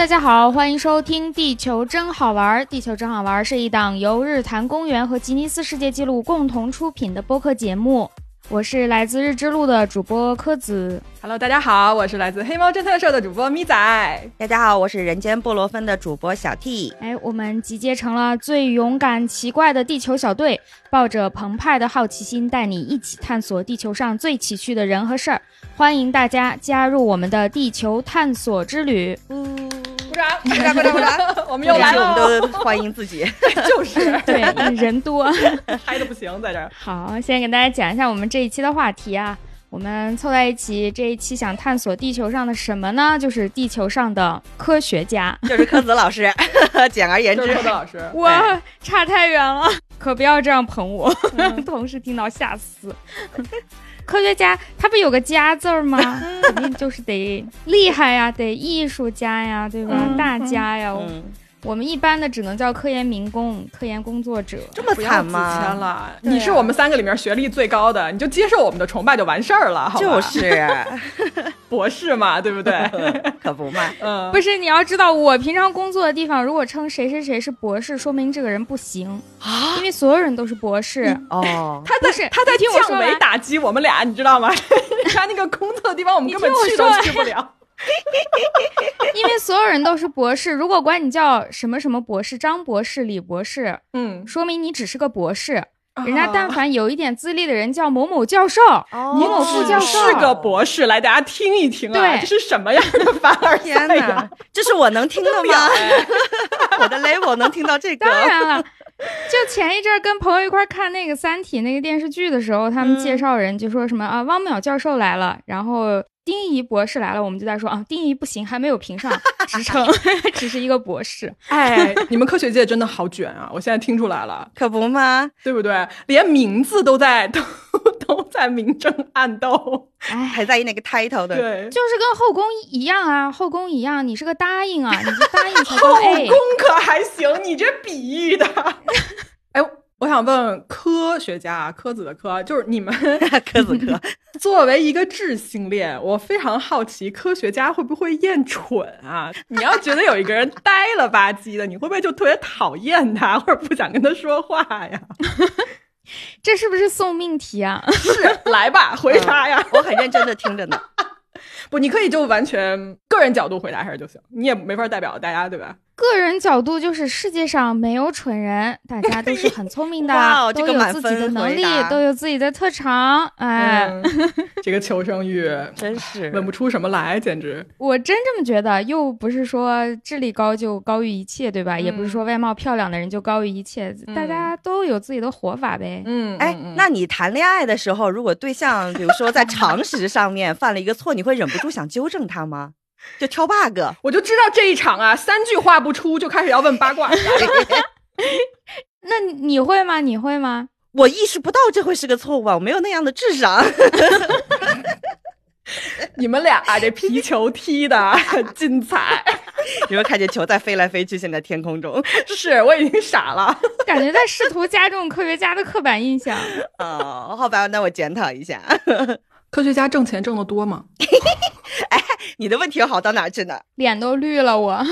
大家好，欢迎收听《地球真好玩》。《地球真好玩》是一档由日坛公园和吉尼斯世界纪录共同出品的播客节目。我是来自日之路的主播柯子。Hello，大家好，我是来自黑猫侦探社的主播咪仔。大家好，我是人间布洛芬的主播小 T。哎，我们集结成了最勇敢、奇怪的地球小队，抱着澎湃的好奇心，带你一起探索地球上最奇趣的人和事儿。欢迎大家加入我们的地球探索之旅。鼓掌，鼓掌鼓掌鼓 掌！我们又来了，我们都欢迎自己，就是对，人多，嗨的不行，在这儿。好，先给大家讲一下我们这一期的话题啊。我们凑在一起，这一期想探索地球上的什么呢？就是地球上的科学家。就是柯子老师。简而言之，就是柯子老师。哇，差太远了，可不要这样捧我，嗯、同事听到吓死。科学家他不有个“家”字儿吗？肯定就是得厉害呀，得艺术家呀，对吧？嗯、大家呀。嗯我们一般的只能叫科研民工、科研工作者，这么惨吗？你是我们三个里面学历最高的，你就接受我们的崇拜就完事儿了，好吧？就是 博士嘛，对不对？可不嘛，嗯，不是，你要知道，我平常工作的地方，如果称谁谁谁是博士，说明这个人不行啊，因为所有人都是博士。哦，他在他在降维打击我们俩，你知道吗？他那个工作的地方，我们根本去都去不了。因为所有人都是博士，如果管你叫什么什么博士，张博士、李博士，嗯，说明你只是个博士。人家但凡有一点资历的人叫某某教授、哦、某某副教授，是个博士。来，大家听一听啊，对这是什么样的凡尔赛呀？这是我能听的吗？我的 level 能听到这个？当然了。就前一阵跟朋友一块看那个《三体》那个电视剧的时候，他们介绍人就说什么、嗯、啊，汪淼教授来了，然后丁仪博士来了，我们就在说啊，丁仪不行，还没有评上 职称，只是一个博士。哎，你们科学界真的好卷啊！我现在听出来了，可不吗？对不对？连名字都在都都在明争暗斗，哎，还在意那个 title 的，对，就是跟后宫一样啊，后宫一样，你是个答应啊，你是答应才后哎宫可还行，你这比喻的。哎，我想问科学家啊，科子的科，就是你们 科子科。作为一个智性恋，我非常好奇，科学家会不会厌蠢啊？你要觉得有一个人呆了吧唧的，你会不会就特别讨厌他，或者不想跟他说话呀？这是不是送命题啊？是，来吧，回答呀！嗯、我很认真的听着呢。不，你可以就完全个人角度回答一下就行，你也没法代表大家，对吧？个人角度就是世界上没有蠢人，大家 都是很聪明的，哇都有自己的能力，都有自己的特长。哎，嗯、这个求生欲 真是问不出什么来，简直。我真这么觉得，又不是说智力高就高于一切，对吧？嗯、也不是说外貌漂亮的人就高于一切，嗯、大家都有自己的活法呗。嗯，哎，那你谈恋爱的时候，如果对象比如说在常识上面犯了一个错，你会忍不住想纠正他吗？就挑 bug，我就知道这一场啊，三句话不出就开始要问八卦。那你会吗？你会吗？我意识不到这会是个错误啊，我没有那样的智商。你们俩、啊、这皮球踢的精彩，有没有看见球在飞来飞去？现在天空中，是我已经傻了，感觉在试图加重科学家的刻板印象。哦，好吧，那我检讨一下。科学家挣钱挣得多吗？哎，你的问题好到哪去呢？脸都绿了我，我。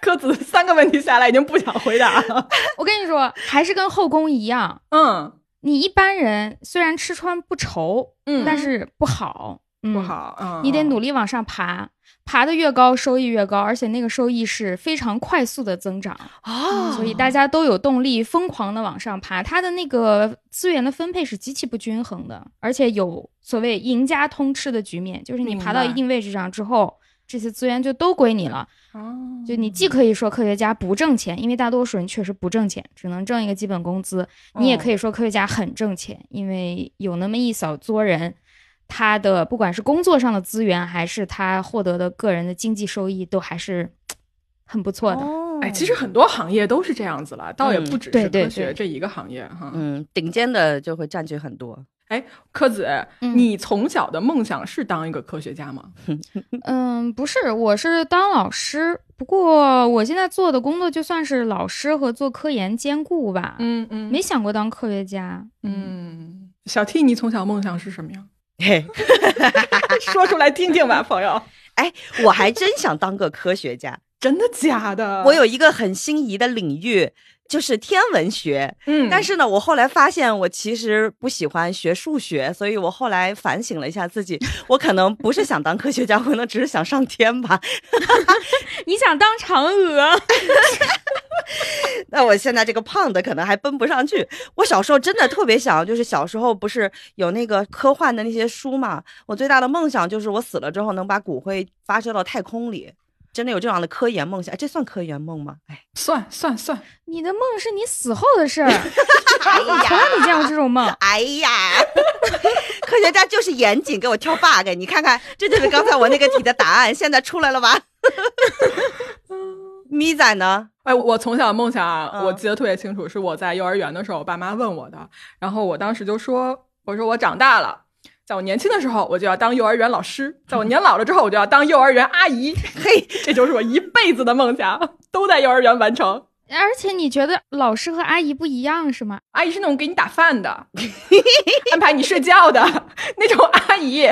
柯子三个问题下来已经不想回答了。我跟你说，还是跟后宫一样，嗯，你一般人虽然吃穿不愁，嗯，但是不好，嗯、不好，嗯，你得努力往上爬。爬得越高，收益越高，而且那个收益是非常快速的增长哦，所以大家都有动力疯狂的往上爬。它的那个资源的分配是极其不均衡的，而且有所谓赢家通吃的局面，就是你爬到一定位置上之后，这些资源就都归你了。哦，就你既可以说科学家不挣钱，因为大多数人确实不挣钱，只能挣一个基本工资；你也可以说科学家很挣钱，因为有那么一小撮人。他的不管是工作上的资源，还是他获得的个人的经济收益，都还是很不错的。哦、哎，其实很多行业都是这样子了，倒也不只是科学这一个行业哈。嗯，顶尖的就会占据很多。哎，柯子，嗯你从小的梦想是当一个科学家吗？嗯，不是，我是当老师。不过我现在做的工作就算是老师和做科研兼顾吧。嗯嗯没想过当科学家。嗯，小 T，你从小梦想是什么呀？嘿，说出来听听吧，朋友。哎，我还真想当个科学家。真的假的？我有一个很心仪的领域，就是天文学。嗯，但是呢，我后来发现我其实不喜欢学数学，所以我后来反省了一下自己，我可能不是想当科学家，可能只是想上天吧。你想当嫦娥？那我现在这个胖的可能还奔不上去。我小时候真的特别想，就是小时候不是有那个科幻的那些书嘛？我最大的梦想就是我死了之后能把骨灰发射到太空里。真的有这样的科研梦想？哎，这算科研梦吗？哎，算算算，你的梦是你死后的事儿。我从来没见过这种梦。哎呀，科学家就是严谨，给我挑 bug。你看看，这就是刚才我那个题的答案，现在出来了吧？咪仔呢？哎，我从小的梦想，我记得特别清楚，是我在幼儿园的时候，我爸妈问我的，然后我当时就说：“我说我长大了。”在我年轻的时候，我就要当幼儿园老师；在我年老了之后，我就要当幼儿园阿姨。嘿，这就是我一辈子的梦想，都在幼儿园完成。而且你觉得老师和阿姨不一样是吗？阿姨是那种给你打饭的，安排你睡觉的 那种阿姨。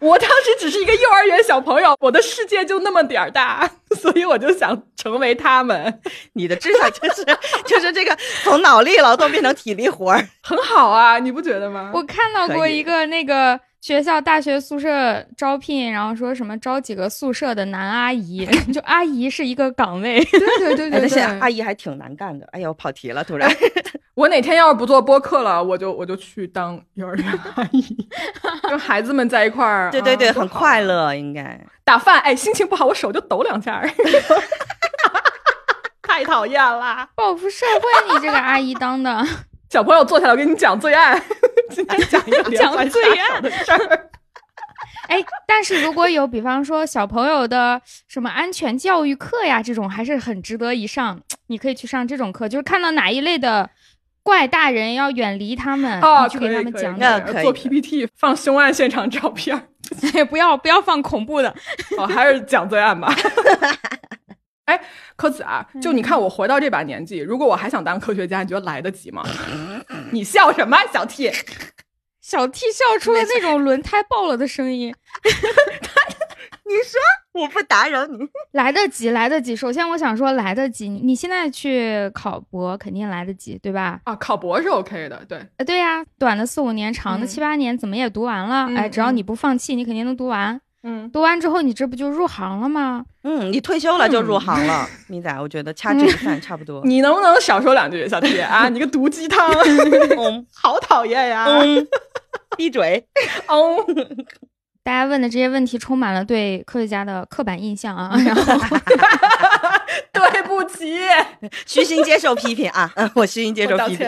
我当时只是一个幼儿园小朋友，我的世界就那么点儿大，所以我就想成为他们。你的志向就是就是这个从脑力劳动变成体力活儿，很好啊，你不觉得吗？我看到过一个那个。学校大学宿舍招聘，然后说什么招几个宿舍的男阿姨，就阿姨是一个岗位。对对对对对，阿姨还挺难干的。哎呀，我跑题了，突然。我哪天要是不做播客了，我就我就去当幼儿园阿姨，跟孩子们在一块儿。对对对，很快乐，应该打饭。哎，心情不好，我手就抖两下。太讨厌了，报复社会，你这个阿姨当的。小朋友坐下来，我跟你讲最爱。今天讲一个讲最爱的事儿。哎，但是如果有比方说小朋友的什么安全教育课呀，这种还是很值得一上。你可以去上这种课，就是看到哪一类的怪大人要远离他们，哦，去给他们讲讲。做 PPT 放凶案现场照片，不要不要放恐怖的。哦，还是讲罪案吧。哎，柯子啊，就你看我活到这把年纪，如果我还想当科学家，你觉得来得及吗？你笑什么，小 T？小 T 笑出了那种轮胎爆了的声音。你说我不打扰你，来得及，来得及。首先我想说来得及，你现在去考博肯定来得及，对吧？啊，考博是 OK 的，对。呃，对呀，短的四五年，长的七八年，怎么也读完了。哎，只要你不放弃，你肯定能读完。嗯，读完之后，你这不就入行了吗？嗯，你退休了就入行了，米仔，我觉得掐指一算差不多。你能不能少说两句，小弟啊？你个毒鸡汤，嗯 好讨厌呀！嗯闭嘴！哦，大家问的这些问题充满了对科学家的刻板印象啊！然后，对不起，虚心接受批评啊！我虚心接受批评，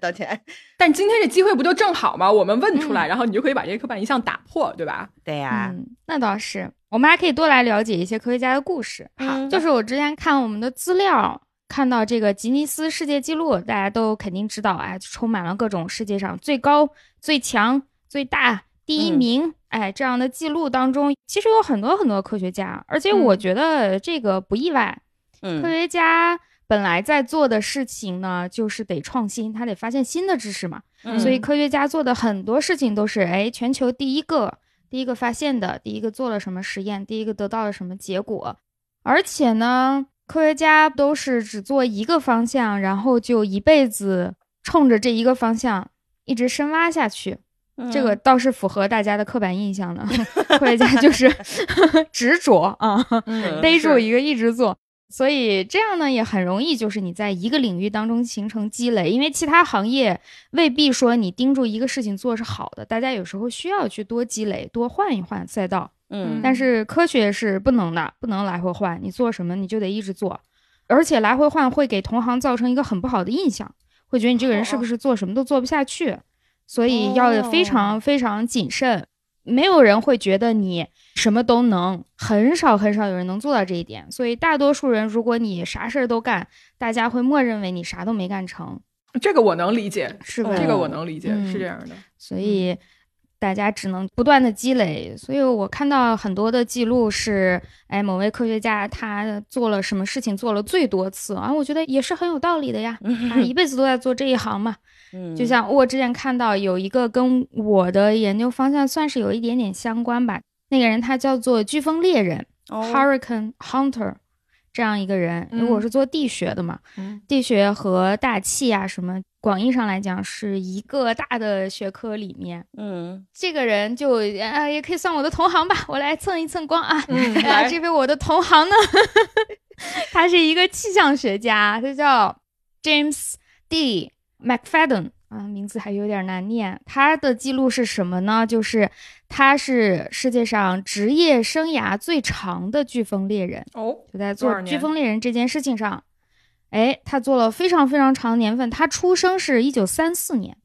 道歉。但今天这机会不就正好吗？我们问出来，然后你就可以把这些刻板印象打破，对吧？对呀，那倒是。我们还可以多来了解一些科学家的故事。好，就是我之前看我们的资料，看到这个吉尼斯世界纪录，大家都肯定知道，哎，充满了各种世界上最高、最强、最大、第一名，哎，这样的记录当中，其实有很多很多科学家，而且我觉得这个不意外。嗯，科学家。本来在做的事情呢，就是得创新，他得发现新的知识嘛。所以科学家做的很多事情都是，哎，全球第一个，第一个发现的，第一个做了什么实验，第一个得到了什么结果。而且呢，科学家都是只做一个方向，然后就一辈子冲着这一个方向一直深挖下去。这个倒是符合大家的刻板印象的，科学家就是 执着啊，逮住一个一直做。所以这样呢也很容易，就是你在一个领域当中形成积累，因为其他行业未必说你盯住一个事情做是好的，大家有时候需要去多积累，多换一换赛道。嗯，但是科学是不能的，不能来回换，你做什么你就得一直做，而且来回换会给同行造成一个很不好的印象，会觉得你这个人是不是做什么都做不下去，所以要非常非常谨慎。没有人会觉得你什么都能，很少很少有人能做到这一点。所以大多数人，如果你啥事儿都干，大家会默认为你啥都没干成。这个我能理解，是吧？这个我能理解，是这样的。所以大家只能不断的积累。所以我看到很多的记录是，哎，某位科学家他做了什么事情做了最多次啊？我觉得也是很有道理的呀。他一辈子都在做这一行嘛。就像我之前看到有一个跟我的研究方向算是有一点点相关吧，那个人他叫做飓风猎人、哦 （Hurricane Hunter） 这样一个人。因为我嗯是做地学的嘛，嗯地学和大气啊什么，广义上来讲是一个大的学科里面。嗯，这个人就啊，也可以算我的同行吧，我来蹭一蹭光啊。嗯，啊，这位我的同行呢，他是一个气象学家，他叫 James D. McFadden 啊，名字还有点难念。他的记录是什么呢？就是他是世界上职业生涯最长的飓风猎人，哦，就在做飓风猎人这件事情上，哎，他做了非常非常长的年份。他出生是一九三四年，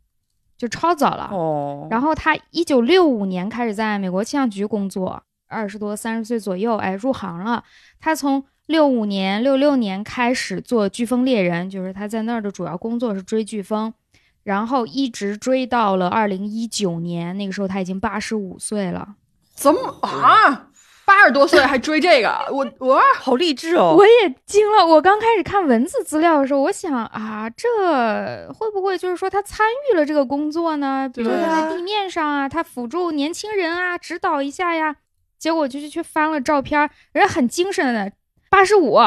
就超早了。哦，然后他一九六五年开始在美国气象局工作，二十多三十岁左右，哎，入行了。他从六五年、六六年开始做飓风猎人，就是他在那儿的主要工作是追飓风，然后一直追到了二零一九年，那个时候他已经八十五岁了。怎么啊？八十多岁还追这个？我我好励志哦，我也惊了。我刚开始看文字资料的时候，我想啊，这会不会就是说他参与了这个工作呢？比如他在地面上啊，他辅助年轻人啊，指导一下呀。结果就是去翻了照片，人家很精神的，八十五，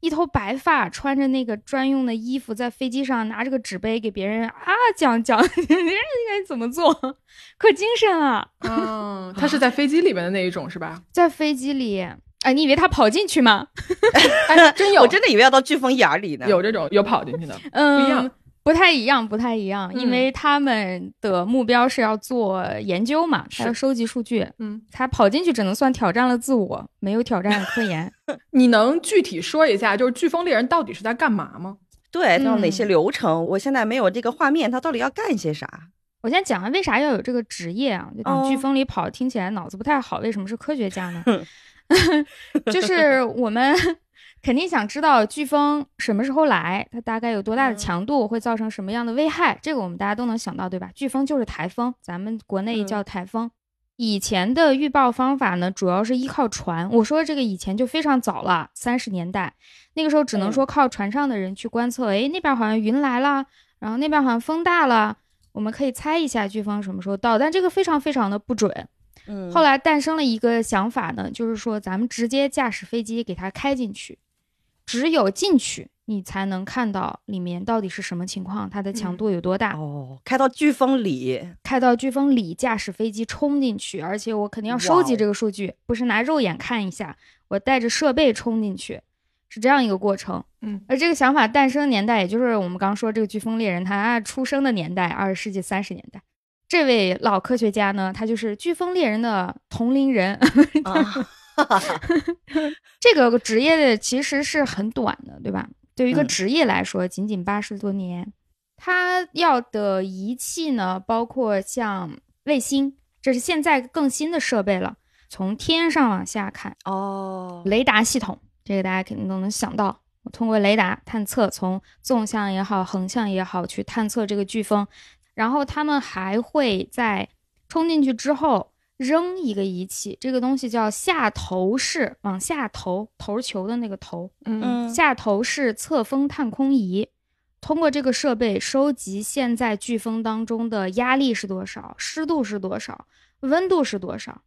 一头白发，穿着那个专用的衣服，在飞机上拿着个纸杯给别人啊讲讲 别人家应该怎么做，可精神了。嗯，他是在飞机里面的那一种是吧？在飞机里，哎，你以为他跑进去吗？哎，真有，我真的以为要到飓风眼儿里呢。有这种有跑进去的，嗯，不一样，不太一样，不太一样，因嗯为他们的目标是要做研究嘛，要收集数据。嗯，他跑进去只能算挑战了自我，没有挑战科研。你能具体说一下，就是飓风猎人到底是在干嘛吗？对，它有哪嗯些流程？我现在没有这个画面，他到底要干些啥？我先讲完为啥要有这个职业啊？就飓风里跑，听起来脑子不太好。为什么是科学家呢？就是我们肯定想知道飓风什么时候来，它大概有多大的嗯强度，会造成什么样的危害，这个我们大家都能想到，对吧？飓风就是台风，咱们国内嗯叫台风。以前的预报方法呢，主要是依靠船。我说这个以前就非常早了，三十年代那个时候只能嗯说靠船上的人去观测，诶，那边好像云来了，然后那边好像风大了，我们可以猜一下飓风什么时候到，但这个非常非常的不准。嗯，后来诞生了一个想法呢，就是说咱们直接驾驶飞机给它开进去，只有进去你才能看到里面到底是什么情况，它的强度有多大。哦，开到飓风里，开到飓风里，驾驶飞机冲进去，而且我肯定要收集这个数据，不是拿肉眼看一下，我带着设备冲进去，是这样一个过程。嗯，而这个想法诞生的年代，也就是我们刚说这个飓风猎人他出生的年代，二十世纪三十年代。这位老科学家呢，他就是飓风猎人的同龄人。啊，这个职业的其实是很短的，对吧？对于一个嗯职业来说，仅仅八十多年。他要的仪器呢，包括像卫星，这是现在更新的设备了。从天上往下看，哦，雷达系统，这个大家肯定都能想到。我通过雷达探测，从纵向也好，横向也好，去探测这个飓风。然后他们还会在冲进去之后扔一个仪器，这个东西叫下投式，往下投投球的那个投，嗯嗯，下投式侧风探空仪。通过这个设备收集现在飓风当中的压力是多少，湿度是多少，温度是多少，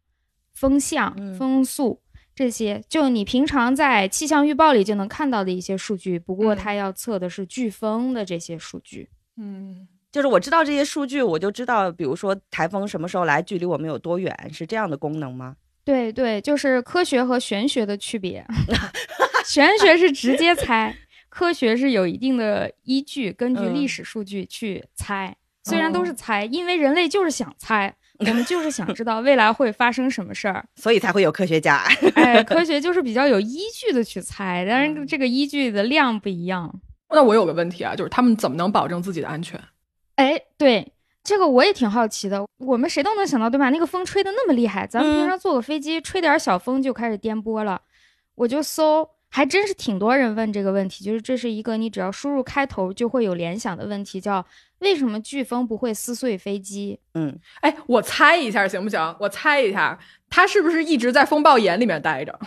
风向、嗯风速这些，就你平常在气象预报里就能看到的一些数据。不过嗯它要测的是飓风的这些数据。嗯，就是我知道这些数据，我就知道，比如说台风什么时候来，距离我们有多远，是这样的功能吗？对对，就是科学和玄学的区别。玄学是直接猜，科学是有一定的依据，根据历嗯史数据去猜。虽然都是猜，因为人类就是想猜，我们就是想知道未来会发生什么事儿。所以才会有科学家。哎，科学就是比较有依据的去猜，当嗯然这个依据的量不一样。那我有个问题啊，就是他们怎么能保证自己的安全？哎，对，这个我也挺好奇的。我们谁都能想到，对吧？那个风吹的那么厉害，咱们平嗯常坐个飞机，吹点小风就开始颠簸了。我就搜，还真是挺多人问这个问题，就是这是一个你只要输入开头就会有联想的问题，叫为什么飓风不会撕碎飞机？嗯，哎，我猜一下行不行？我猜一下，他是不是一直在风暴眼里面待着？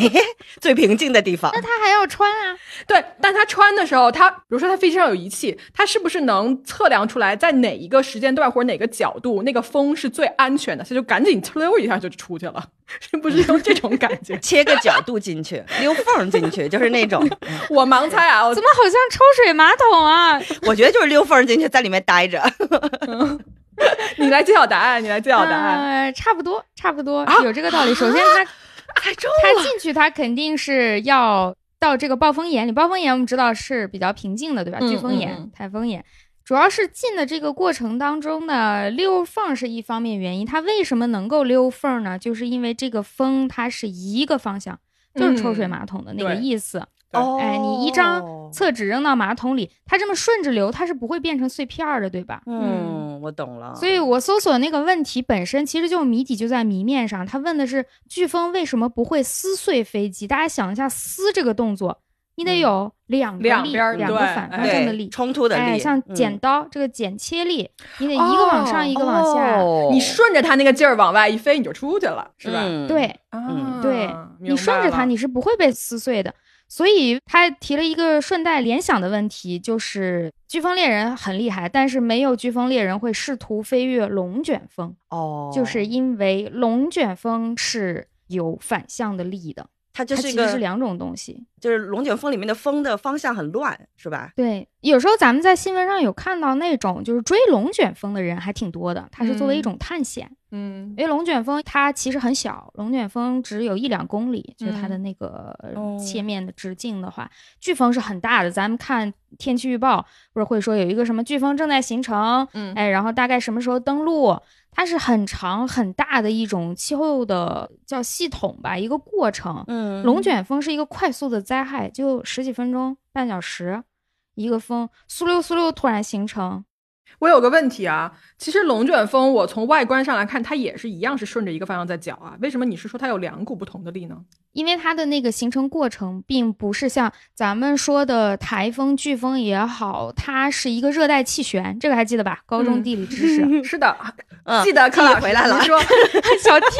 最平静的地方那。他还要穿啊？对，但他穿的时候，他比如说他飞机上有仪器，他是不是能测量出来在哪一个时间段或者哪个角度那个风是最安全的？他就赶紧呲溜一下就出去了，是不是用这种感觉？切个角度进去，溜缝进去，就是那种，我盲猜啊，我怎么好像抽水马桶啊？我觉得就是溜缝进去，在里面待着。你来揭晓答案，你来揭晓答案。呃，差不多，差不多、啊有这个道理。首先他，太重他进去，他肯定是要到这个暴风眼里。暴风眼我们知道是比较平静的，对吧？嗯飓风眼、嗯嗯台风眼，主要是进的这个过程当中呢，溜缝是一方面原因。它为什么能够溜缝呢？就是因为这个风它是一个方向，就是抽水马桶的那个意思。对哦哎，你一张厕纸扔到马桶里，它这么顺着流，它是不会变成碎片儿的，对吧？嗯，我懂了。所以我搜索那个问题本身其实就谜底就在谜面上，他问的是飓风为什么不会撕碎飞机？大家想一下，撕这个动作，你得有两个力，两边两个反方哎向的力。冲突的力，哎，像嗯剪刀、这个剪切力，你得一个往上，哦一个往下。哦你顺着他那个劲儿往外一飞，你就出去了，是吧？嗯对啊对，你顺着它，你是不会被撕碎的。所以他提了一个顺带联想的问题，就是飓风猎人很厉害，但是没有飓风猎人会试图飞越龙卷风。哦，就是因为龙卷风是有反向的力的，它就是一个，其实是两种东西。就是龙卷风里面的风的方向很乱，是吧？对，有时候咱们在新闻上有看到那种就是追龙卷风的人还挺多的，它是作为一嗯种探险。嗯因为龙卷风它其实很小，龙卷风只有一两公里，就是它的嗯那个切面的直径的话，飓风是很大的。咱们看天气预报，不是会说有一个什么飓风正在形成，嗯哎，然后大概什么时候登陆？它是很长很大的一种气候的叫系统吧，一个过程。嗯龙卷风是一个快速的灾害，就十几分钟、半小时，一个风苏溜苏溜突然形成。我有个问题啊，其实龙卷风我从外观上来看，它也是一样是顺着一个方向在搅啊，为什么你是说它有两股不同的力呢？因为它的那个形成过程，并不是像咱们说的台风、飓风也好，它是一个热带气旋，这个还记得吧？高中嗯地理知识。是的，嗯记得 柯老师回来了你说 小天，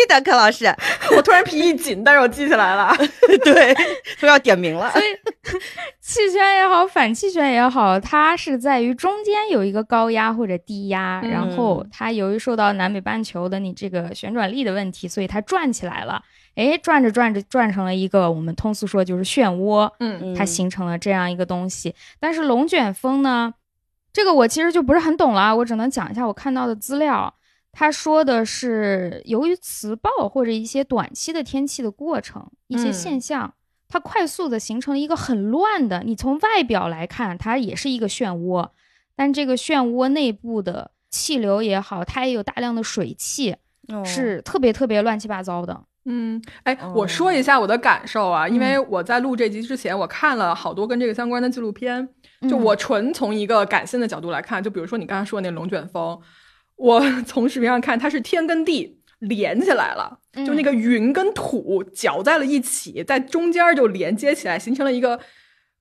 记得柯老师，我突然皮一紧，但是我记起来了。对，都要点名了所。以 气旋也好，反气旋也好，它是在于中间有一个高压或者低压，嗯然后它由于受到南北半球的你这个旋转力的问题，所以它转起来了。哎，转着转着转成了一个我们通俗说就是漩涡，嗯它形成了这样一个东西。但是龙卷风呢，这个我其实就不是很懂了啊，我只能讲一下我看到的资料。他说的是，由于磁暴或者一些短期的天气的过程，一些嗯现象，它快速的形成了一个很乱的。你从外表来看，它也是一个漩涡，但这个漩涡内部的气流也好，它也有大量的水汽，哦是特别特别乱七八糟的。嗯，哎，哦我说一下我的感受啊，因为嗯我在录这集之前，我看了好多跟这个相关的纪录片，就嗯我纯从一个感性的角度来看，就比如说你刚才说的那龙卷风，我 从视频上看，它是天跟地连起来了，嗯就那个云跟土搅在了一起，在中间就连接起来，形成了一个。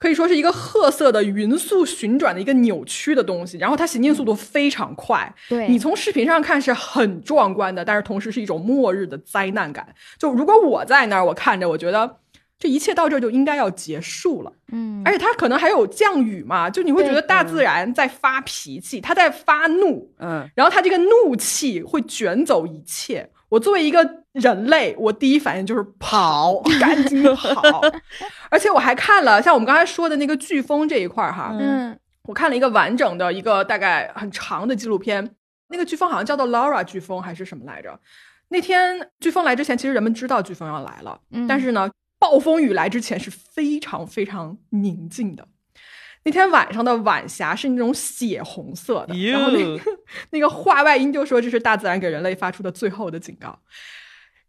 可以说是一个褐色的匀速旋转的一个扭曲的东西，然后它行进速度非常快，对你从视频上看是很壮观的，但是同时是一种末日的灾难感。就如果我在那儿，我看着，我觉得这一切到这儿就应该要结束了。嗯，而且它可能还有降雨嘛，就你会觉得大自然在发脾气，它在发怒，嗯，然后它这个怒气会卷走一切。我作为一个人类，我第一反应就是跑，赶紧跑。而且我还看了像我们刚才说的那个飓风这一块儿哈，嗯我看了一个完整的一个大概很长的纪录片，那个飓风好像叫做 Laura 飓风还是什么来着？那天飓风来之前，其实人们知道飓风要来了，嗯但是呢，暴风雨来之前是非常非常宁静的。那天晚上的晚霞是那种血红色的，然后那个 那个话外音就说这是大自然给人类发出的最后的警告。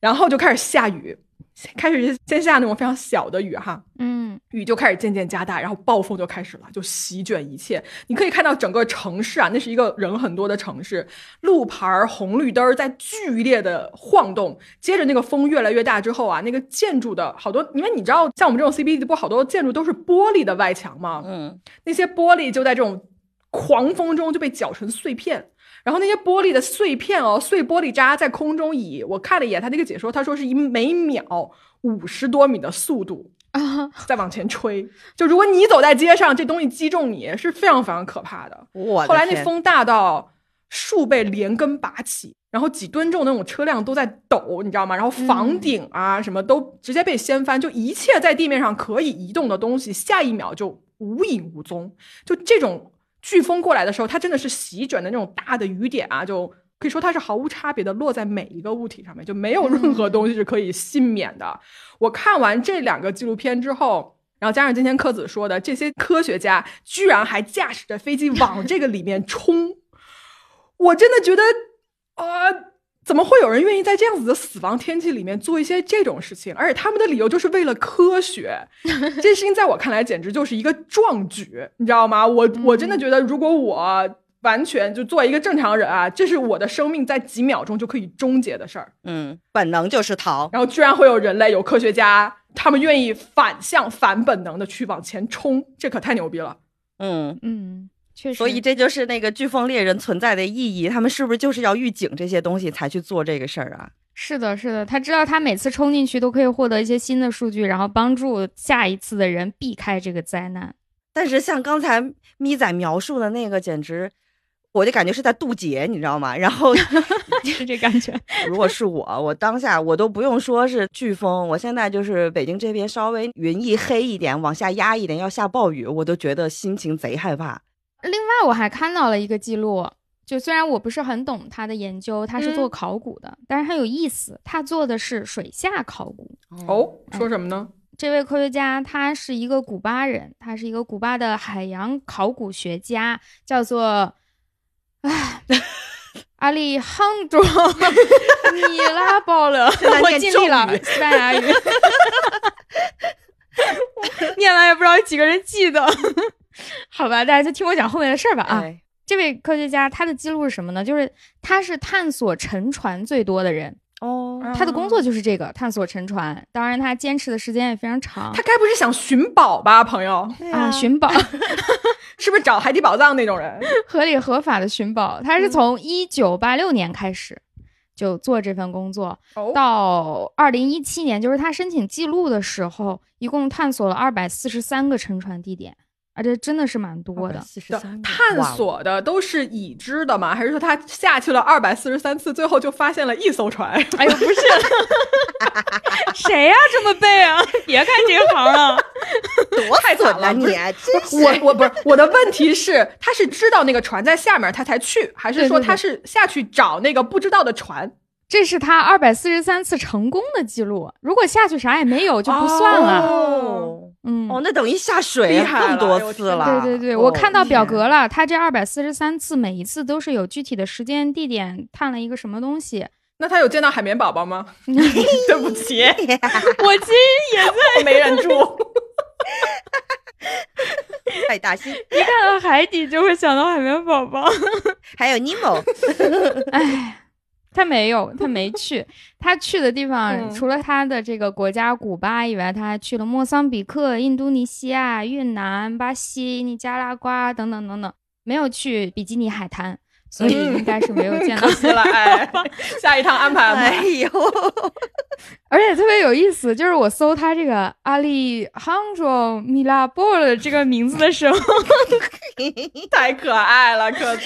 然后就开始下雨，开始先下那种非常小的雨哈，嗯，雨就开始渐渐加大，然后暴风就开始了，就席卷一切。你可以看到整个城市啊，那是一个人很多的城市，路牌儿、红绿灯儿在剧烈的晃动。接着那个风越来越大之后啊，那个建筑的好多，因为你知道，像我们这种 CBD 不好多建筑都是玻璃的外墙嘛，嗯，那些玻璃就在这种狂风中就被搅成碎片。然后那些玻璃的碎片哦，碎玻璃渣在空中以我看了一眼他那个解说，他说是以每秒五十多米的速度啊，在往前吹。就如果你走在街上，这东西击中你是非常非常可怕的。后来那风大到树被连根拔起，然后几吨重那种车辆都在抖，你知道吗？然后房顶啊什么都直接被掀翻，就一切在地面上可以移动的东西，下一秒就无影无踪。就这种飓风过来的时候，它真的是席卷的那种大的雨点啊，就可以说它是毫无差别的落在每一个物体上面，就没有任何东西是可以幸免的。我看完这两个纪录片之后。然后加上今天柯子说的，这些科学家居然还驾驶着飞机往这个里面冲，我真的觉得，呃，怎么会有人愿意在这样子的死亡天气里面做一些这种事情？而且他们的理由就是为了科学，这事情在我看来简直就是一个壮举，你知道吗？我我真的觉得，如果我完全就做一个正常人啊，这是我的生命在几秒钟就可以终结的事儿。嗯，本能就是逃。然后居然会有人类、有科学家，他们愿意反向、反本能的去往前冲，这可太牛逼了。嗯，嗯，确实。所以这就是那个飓风猎人存在的意义。他们是不是就是要预警这些东西才去做这个事儿啊？是的，是的，他知道他每次冲进去都可以获得一些新的数据，然后帮助下一次的人避开这个灾难。但是像刚才咪仔描述的那个，简直我就感觉是在渡劫，你知道吗？然后 是这感觉。如果是我，我当下我都不用说是飓风，我现在就是北京这边稍微云一黑一点，往下压一点，要下暴雨，我都觉得心情贼害怕。另外，我还看到了一个记录，就虽然我不是很懂他的研究，他是做嗯考古的，但是很有意思。他做的是水下考古。哦，说什么呢？这位科学家他是一个古巴人，他是一个古巴的海洋考古学家，叫做，唉，阿里杭卓米拉鲍勒，我尽力了西班牙语，念完也不知道几个人记得。好吧，大家就听我讲后面的事儿吧啊。哎这位科学家他的记录是什么呢？就是他是探索沉船最多的人，哦，他的工作就是这个探索沉船。当然，他坚持的时间也非常长。他该不是想寻宝吧，朋友？啊，寻宝，是不是找海底宝藏那种人？合理合法的寻宝。他是从一九八六年开始就做这份工作，哦，到二零一七年，就是他申请记录的时候，一共探索了二百四十三个沉船地点，而且真的是蛮多的。探索的都是已知的吗？还是说他下去了二百四十三次，最后就发现了一艘船？哎呦，不是，谁呀、这么背啊？别干这个行啊！多太惨了你！真是我我不是我的问题是，他是知道那个船在下面，他才去，还是说他是下去找那个不知道的船？这是他二百四十三次成功的记录，如果下去啥也没有就不算了。哦嗯，哦，那等于下水厉害了更多次了。对对对，哦我看到表格了，他这二百四十三次，每一次都是有具体的时间、地点，探了一个什么东西。那他有见到海绵宝宝吗？对不起，我今也在没忍住。派大星，一看到海底就会想到海绵宝宝。还有尼莫，哎，他没有，他没去。他去的地方、嗯除了他的这个国家古巴以外，他还去了莫桑比克、印度尼西亚、越南、巴西、尼加拉瓜等等等等，没有去比基尼海滩，所以应该是没有见到 了，哎，下一趟安排安排。哎呦，而且特别有意思，就是我搜他这个阿里杭州米拉波尔这个名字的时候，太可爱了，克子，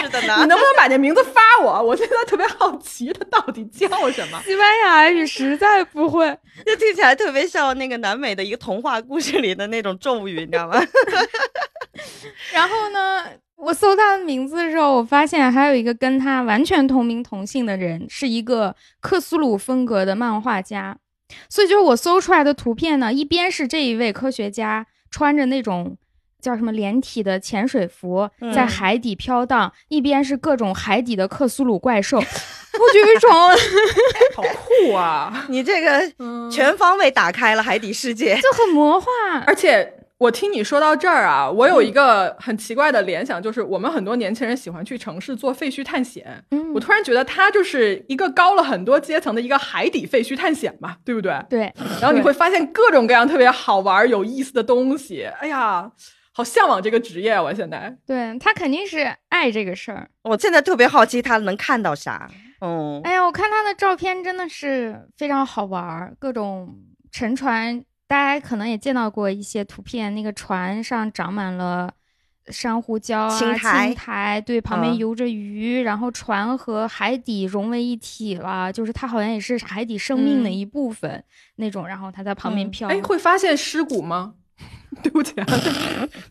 是的呢你。能不能把这名字发我？我现在特别好奇，他到底叫什么？西班牙语实在不会。这听起来特别像那个南美的一个童话故事里的那种咒语，你知道吗？然后呢，我搜他的名字的时候，我发现还有一个跟他完全同名同姓的人，是一个克苏鲁风格的漫画家。所以就是我搜出来的图片呢，一边是这一位科学家穿着那种叫什么连体的潜水服嗯在海底飘荡，一边是各种海底的克苏鲁怪兽，我就有一种 酷啊！你这个嗯全方位打开了海底世界。就很魔幻。而且我听你说到这儿啊，我有一个很奇怪的联想，就是我们很多年轻人喜欢去城市做废墟探险。嗯我突然觉得它就是一个高了很多阶层的一个海底废墟探险嘛，对不对？对，然后你会发现各种各样特别好玩、有意思的东西。哎呀，好向往这个职业啊！我现在对他肯定是爱这个事儿。我现在特别好奇他能看到啥。嗯，哎呀，我看他的照片真的是非常好玩儿，各种沉船，大家可能也见到过一些图片，那个船上长满了珊瑚礁啊、青苔苔对，旁边嗯游着鱼，然后船和海底融为一体了，就是它好像也是海底生命的嗯一部分、那种，然后它在旁边嗯飘。哎，会发现尸骨吗？对不起啊，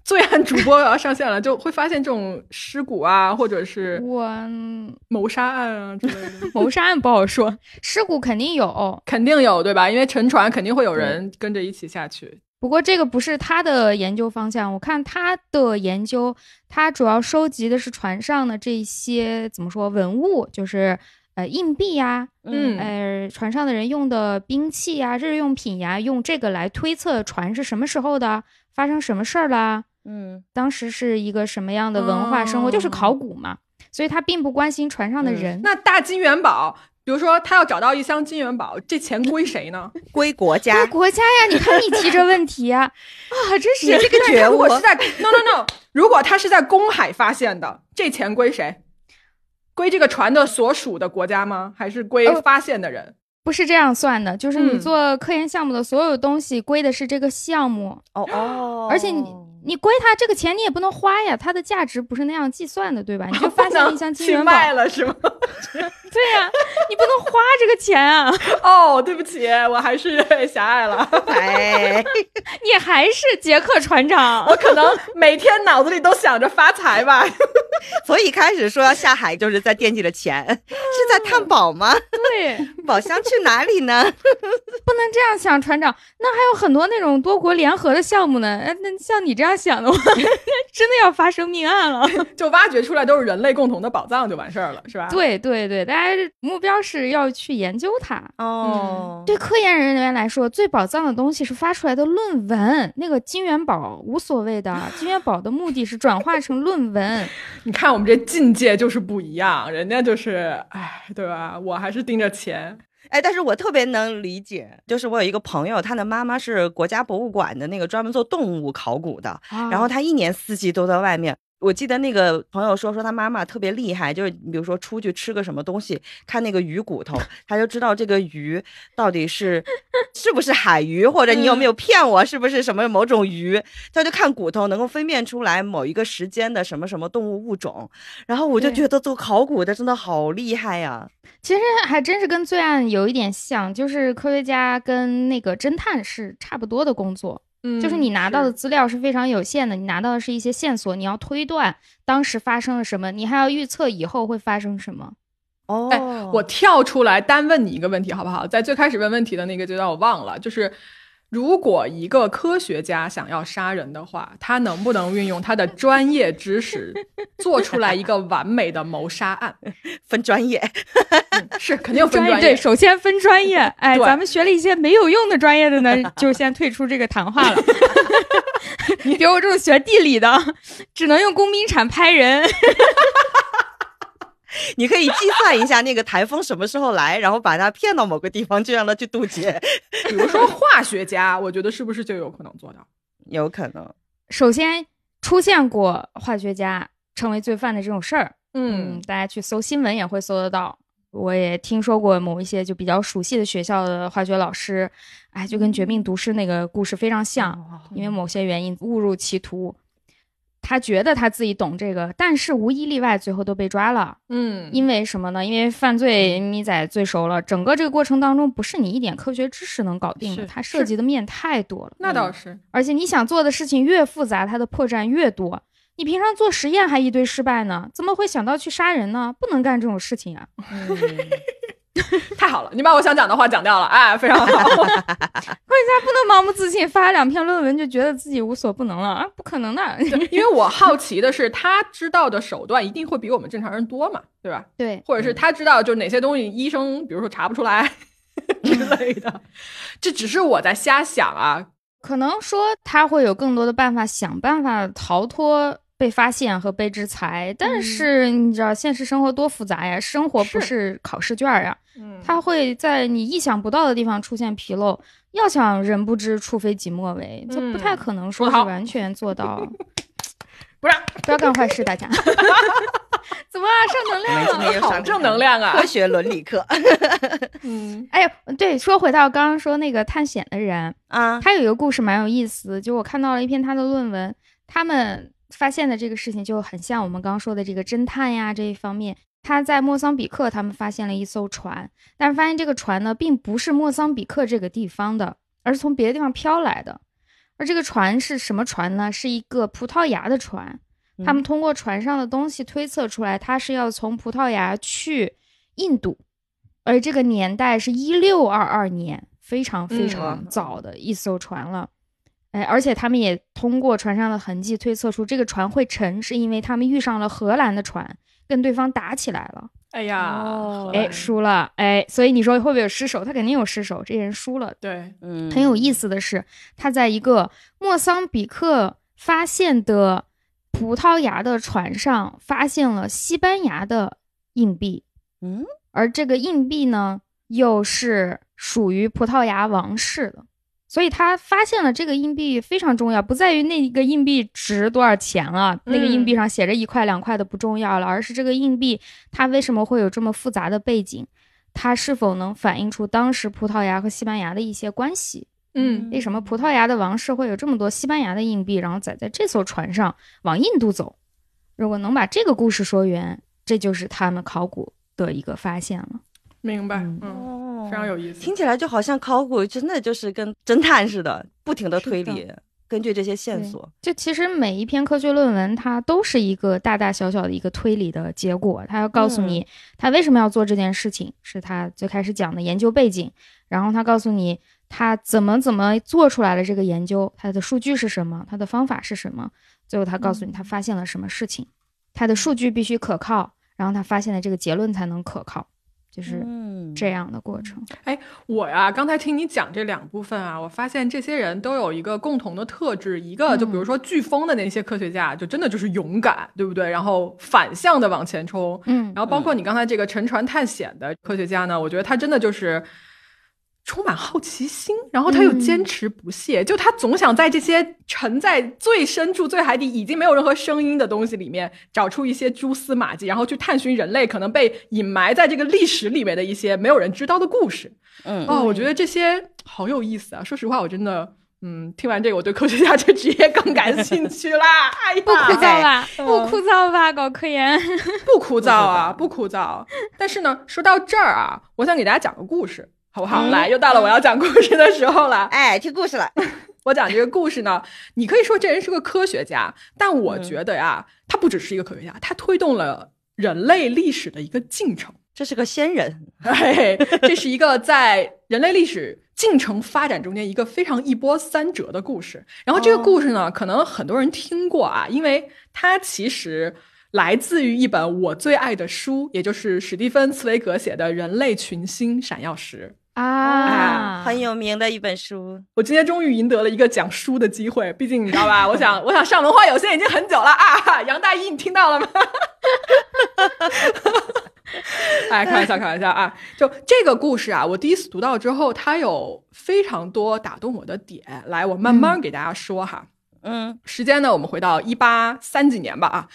罪案主播要上线了，就会发现这种尸骨啊，或者是我嗯谋杀案啊之类的，谋杀案不好说，尸骨肯定有，肯定有对吧？因为沉船肯定会有人跟着一起下去。不过这个不是他的研究方向，我看他的研究，他主要收集的是船上的这些怎么说文物，就是呃硬币呀、嗯呃船上的人用的兵器呀、日用品呀，用这个来推测船是什么时候的，发生什么事儿啦，嗯当时是一个什么样的文化生活，就是哦考古嘛，所以他并不关心船上的嗯人。那大金元宝，比如说他要找到一箱金元宝，这钱归谁呢？归国家归家。国家呀，你看你提这问题呀，啊，真是你这个觉悟如果，是在 no no no，如果他是在公海发现的，这钱归谁？归这个船的所属的国家吗？还是归呃发现的人？不是这样算的，就是你嗯做科研项目的所有东西归的是这个项目，哦哦，而且你你归他这个钱你也不能花呀，它的价值不是那样计算的，对吧？你就发现了一箱金去元宝，卖了是吗？对呀、你不能花这个钱啊，哦，对不起，我还是 狭隘了。哎，你还是杰克船长我。可能每天脑子里都想着发财吧。所以一开始说要下海，就是在惦记着钱，是在探宝吗？对，宝箱去哪里呢？不能这样想，船长。那还有很多那种多国联合的项目呢。呃那像你这样想的话，真的要发生命案了。就挖掘出来都是人类共同的宝藏就完事儿了，是吧？对对对，大家目标是要去研究它。哦，对科研人员来说，最宝藏的东西是发出来的论文。那个金元宝无所谓的，金元宝的目的是转化成论文。你看我们这境界就是不一样，人家就是，哎，对吧？我还是盯着钱。哎，但是我特别能理解，就是我有一个朋友，他的妈妈是国家博物馆的那个专门做动物考古的，啊然后他一年四季都在外面。我记得那个朋友说，说他妈妈特别厉害，就是比如说出去吃个什么东西，看那个鱼骨头，他就知道这个鱼到底是是不是海鱼，或者你有没有骗我，是不是什么某种鱼，他就看骨头能够分辨出来某一个时间的什么什么动物物种。然后我就觉得做考古的真的好厉害呀、其实还真是跟罪案有一点像，就是科学家跟那个侦探是差不多的工作。嗯就是你拿到的资料是非常有限的，你拿到的是一些线索，你要推断当时发生了什么，你还要预测以后会发生什么。哦，哎，我跳出来单问你一个问题好不好？在最开始问问题的那个阶段我忘了，就是如果一个科学家想要杀人的话，他能不能运用他的专业知识 做出来一个完美的谋杀案？分专业，嗯是肯定分专业。对，首先分专业。哎，咱们学了一些没有用的专业的呢，就先退出这个谈话了。你比如我这种学地理的，只能用工兵铲拍人。你可以计算一下那个台风什么时候来，然后把它骗到某个地方，就让它去渡劫，比如说化学家，我觉得是不是就有可能做到？有可能。首先出现过化学家成为罪犯的这种事儿，嗯，大家去搜新闻也会搜得到。我也听说过某一些就比较熟悉的学校的化学老师，哎，就跟《绝命毒师》那个故事非常像，因为某些原因误入歧途。他觉得他自己懂这个，但是无一例外最后都被抓了。嗯，因为什么呢？因为犯罪咪仔最熟了，整个这个过程当中不是你一点科学知识能搞定的，是它涉及的面太多了。那倒是。而且你想做的事情越复杂，它的破绽越多。你平常做实验还一堆失败呢，怎么会想到去杀人呢？不能干这种事情啊！嗯，太好了，你把我想讲的话讲掉了，哎，非常好。不能盲目自信，发两篇论文就觉得自己无所不能了啊，不可能的。对因为我好奇的是，他知道的手段一定会比我们正常人多嘛，对吧？对，或者是他知道就是哪些东西医生，比如说查不出来，之类的。这只是我在瞎想啊。可能说他会有更多的办法，想办法逃脱被发现和被制裁。但是你知道，现实生活多复杂呀，生活不是考试卷呀。它，会在你意想不到的地方出现纰漏。要想人不知，除非己莫为，这不太可能说是完全做到。不让，不要干坏事，大家。怎么啊？正能量了，好正能量啊！科学伦理课。嗯，哎，对，说回到刚刚说那个探险的人啊，他有一个故事蛮有意思，就我看到了一篇他的论文，他们发现的这个事情就很像我们刚刚说的这个侦探呀这一方面。他在莫桑比克，他们发现了一艘船，但是发现这个船呢，并不是莫桑比克这个地方的，而是从别的地方飘来的。而这个船是什么船呢？是一个葡萄牙的船。他们通过船上的东西推测出来，它是要从葡萄牙去印度，而这个年代是一六二二年，非常非常早的一艘船了。哎，而且他们也通过船上的痕迹推测出，这个船会沉，是因为他们遇上了荷兰的船。跟对方打起来了，哎呀，哎，输了，哎，所以你说会不会有失手？他肯定有失手，这人输了。对，嗯，很有意思的是，他在一个莫桑比克发现的葡萄牙的船上发现了西班牙的硬币，嗯，而这个硬币呢，又是属于葡萄牙王室的。所以他发现了这个硬币非常重要，不在于那个硬币值多少钱了，那个硬币上写着一块两块的不重要了，而是这个硬币它为什么会有这么复杂的背景，它是否能反映出当时葡萄牙和西班牙的一些关系？嗯，为什么葡萄牙的王室会有这么多西班牙的硬币，然后载在这艘船上往印度走？如果能把这个故事说圆，这就是他们考古的一个发现了。明白，嗯，非常有意思。听起来就好像考古真的就是跟侦探似的，不停的推理，根据这些线索。就其实每一篇科学论文，它都是一个大大小小的一个推理的结果。它要告诉你，他为什么要做这件事情，是他最开始讲的研究背景。然后他告诉你，他怎么怎么做出来的这个研究，他的数据是什么，他的方法是什么。最后他告诉你，他发现了什么事情，他的数据必须可靠，然后他发现的这个结论才能可靠。就是这样的过程。哎，我呀，刚才听你讲这两部分啊，我发现这些人都有一个共同的特质，一个就比如说飓风的那些科学家，就真的就是勇敢，对不对？然后反向的往前冲，嗯，然后包括你刚才这个沉船探险的科学家呢，我觉得他真的就是。充满好奇心，然后他又坚持不懈，就他总想在这些沉在最深处、最海底、已经没有任何声音的东西里面找出一些蛛丝马迹，然后去探寻人类可能被隐埋在这个历史里面的一些没有人知道的故事。嗯，哦，我觉得这些好有意思啊！说实话，我真的，嗯，听完这个，我对科学家这职业更感兴趣啦！哎呀，不枯燥吧？不枯燥吧？搞科研不枯燥啊，不枯燥。但是呢，说到这儿啊，我想给大家讲个故事。好不好？来，又到了我要讲故事的时候了。哎，听故事了。我讲这个故事呢，你可以说这人是个科学家，但我觉得呀，他不只是一个科学家，他推动了人类历史的一个进程。这是个仙人，哎，这是一个在人类历史进程发展中间一个非常一波三折的故事。然后这个故事呢，可能很多人听过啊，因为它其实来自于一本我最爱的书，也就是史蒂芬·茨威格写的《人类群星闪耀时》。啊，很有名的一本书。我今天终于赢得了一个讲书的机会，毕竟你知道吧？我想，我想上文化有限已经很久了 啊！杨大一，你听到了吗？哎，开玩笑，开玩笑啊！就这个故事啊，我第一次读到之后，它有非常多打动我的点。来，我慢慢给大家说哈。嗯，时间呢，我们回到一八三几年吧啊。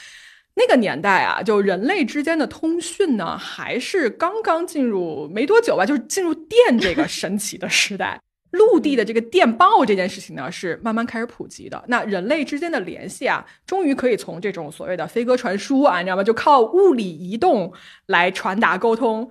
那个年代啊，就人类之间的通讯呢，还是刚刚进入没多久吧，就是进入电这个神奇的时代。陆地的这个电报这件事情呢，是慢慢开始普及的。那人类之间的联系啊，终于可以从这种所谓的飞鸽传书啊，你知道吗？就靠物理移动来传达沟通，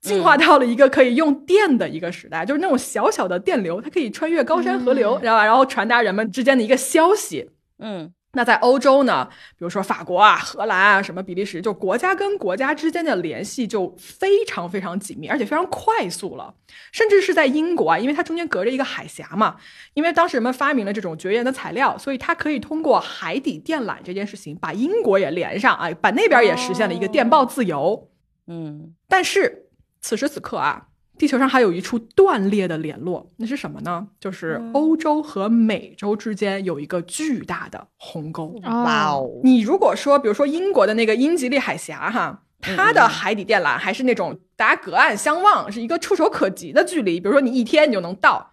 进化到了一个可以用电的一个时代，就是那种小小的电流，它可以穿越高山河流，知道吧？然后传达人们之间的一个消息。嗯。那在欧洲呢，比如说法国啊、荷兰啊、什么比利时，就国家跟国家之间的联系就非常非常紧密，而且非常快速了。甚至是在英国啊，因为它中间隔着一个海峡嘛，因为当时人们发明了这种绝缘的材料，所以它可以通过海底电缆这件事情把英国也连上，哎，把那边也实现了一个电报自由。嗯，但是此时此刻啊。地球上还有一处断裂的联络，那是什么呢？就是嗯欧洲和美洲之间有一个巨大的鸿沟。哇哦，你如果说，比如说英国的那个英吉利海峡，哈，它的海底电缆还是那种大家隔岸相望，是一个触手可及的距离，比如说你一天你就能到。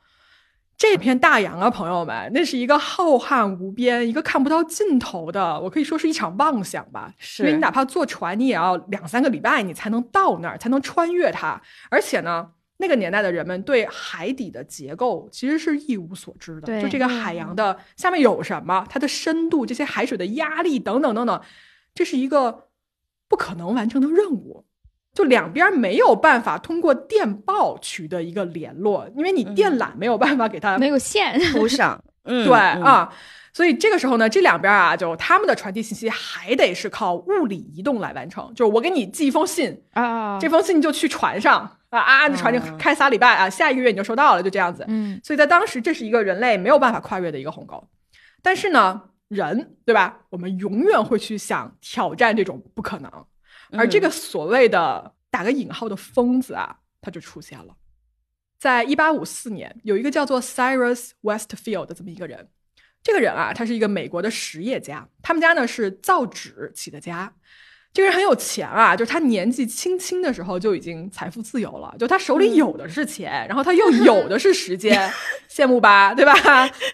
这片大洋啊，朋友们，那是一个浩瀚无边、一个看不到尽头的，我可以说是一场妄想吧。是因为你哪怕坐船，你也要两三个礼拜，你才能到那儿，才能穿越它。而且呢，那个年代的人们对海底的结构其实是一无所知的，就这个海洋的下面有什么，它的深度、这些海水的压力等等等等，这是一个不可能完成的任务。就两边没有办法通过电报取得一个联络，因为你电缆没有办法给它没有线，铺上，嗯，对嗯，啊，所以这个时候呢，这两边啊，就他们的传递信息还得是靠物理移动来完成。就是我给你寄一封信，啊，这封信就去船上啊啊，这船就嗯开仨礼拜啊，下一个月你就收到了，就这样子。嗯所以在当时，这是一个人类没有办法跨越的一个鸿沟。但是呢，人对吧？我们永远会去想挑战这种不可能，而这个所谓的打个引号的疯子啊，他就出现了。在一八五四年，有一个叫做 Cyrus Westfield 的这么一个人。这个人啊，他是一个美国的实业家，他们家呢是造纸起的家。这个人很有钱啊，就是他年纪轻轻的时候就已经财富自由了，就他手里有的是钱，然后他又有的是时间，羡慕吧，对吧？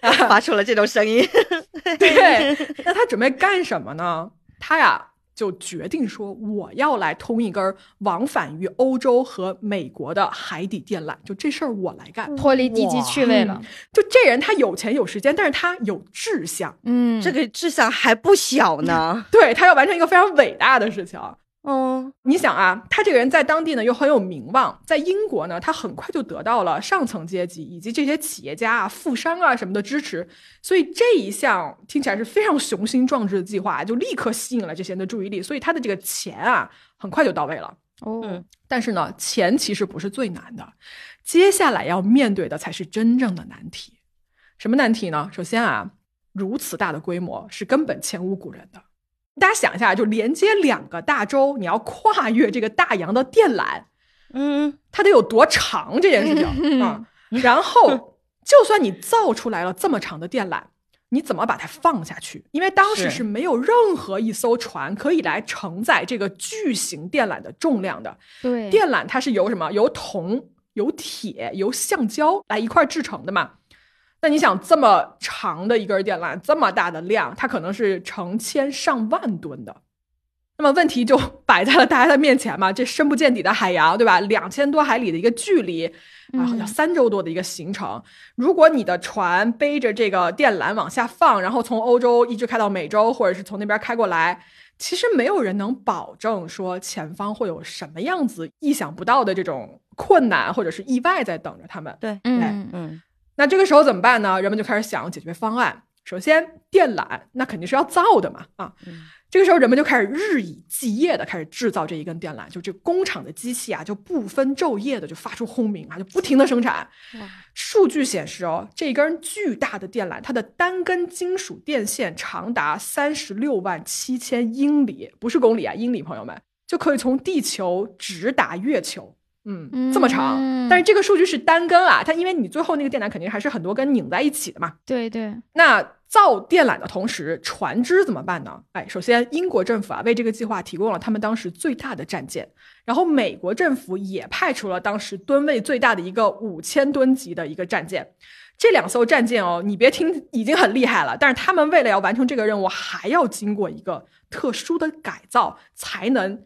啊，发出了这种声音，对，那他准备干什么呢？他呀就决定说，我要来通一根往返于欧洲和美国的海底电缆，就这事儿我来干。脱离低级趣味了，就这人他有钱有时间，但是他有志向，嗯，这个志向还不小呢。对他要完成一个非常伟大的事情。嗯，你想啊，他这个人在当地呢又很有名望，在英国呢，他很快就得到了上层阶级以及这些企业家啊、富商啊什么的支持，所以这一项听起来是非常雄心壮志的计划，就立刻吸引了这些人的注意力，所以他的这个钱啊很快就到位了。哦嗯，但是呢，钱其实不是最难的，接下来要面对的才是真正的难题。什么难题呢？首先啊，如此大的规模是根本前无古人的。大家想一下，就连接两个大洲，你要跨越这个大洋的电缆，嗯，它得有多长这件事情 啊？然后，就算你造出来了这么长的电缆，你怎么把它放下去？因为当时是是没有任何一艘船可以来承载这个巨型电缆的重量的。对，电缆它是由什么？由铜、由铁、由橡胶来一块儿制成的嘛。那你想，这么长的一根电缆，这么大的量，它可能是成千上万吨的。那么问题就摆在了大家的面前嘛，这深不见底的海洋，对吧？两千多海里的一个距离，啊，好像嗯三周多的一个行程。如果你的船背着这个电缆往下放，然后从欧洲一直开到美洲，或者是从那边开过来，其实没有人能保证说前方会有什么样子意想不到的这种困难或者是意外在等着他们。对，嗯嗯，那这个时候怎么办呢？人们就开始想解决方案。首先，电缆那肯定是要造的嘛，啊，嗯这个时候人们就开始日以继夜的开始制造这一根电缆，就这工厂的机器啊，就不分昼夜的就发出轰鸣啊，就不停的生产。数据显示哦，这根巨大的电缆，它的单根金属电线长达三十六万七千英里，不是公里啊，英里，朋友们就可以从地球直达月球。嗯，这么长，嗯但是这个数据是单根啊，它因为你最后那个电缆肯定还是很多根拧在一起的嘛。对对，那造电缆的同时，船只怎么办呢？哎，首先英国政府啊为这个计划提供了他们当时最大的战舰，然后美国政府也派出了当时吨位最大的一个五千吨级的一个战舰。这两艘战舰哦，你别听已经很厉害了，但是他们为了要完成这个任务，还要经过一个特殊的改造，才能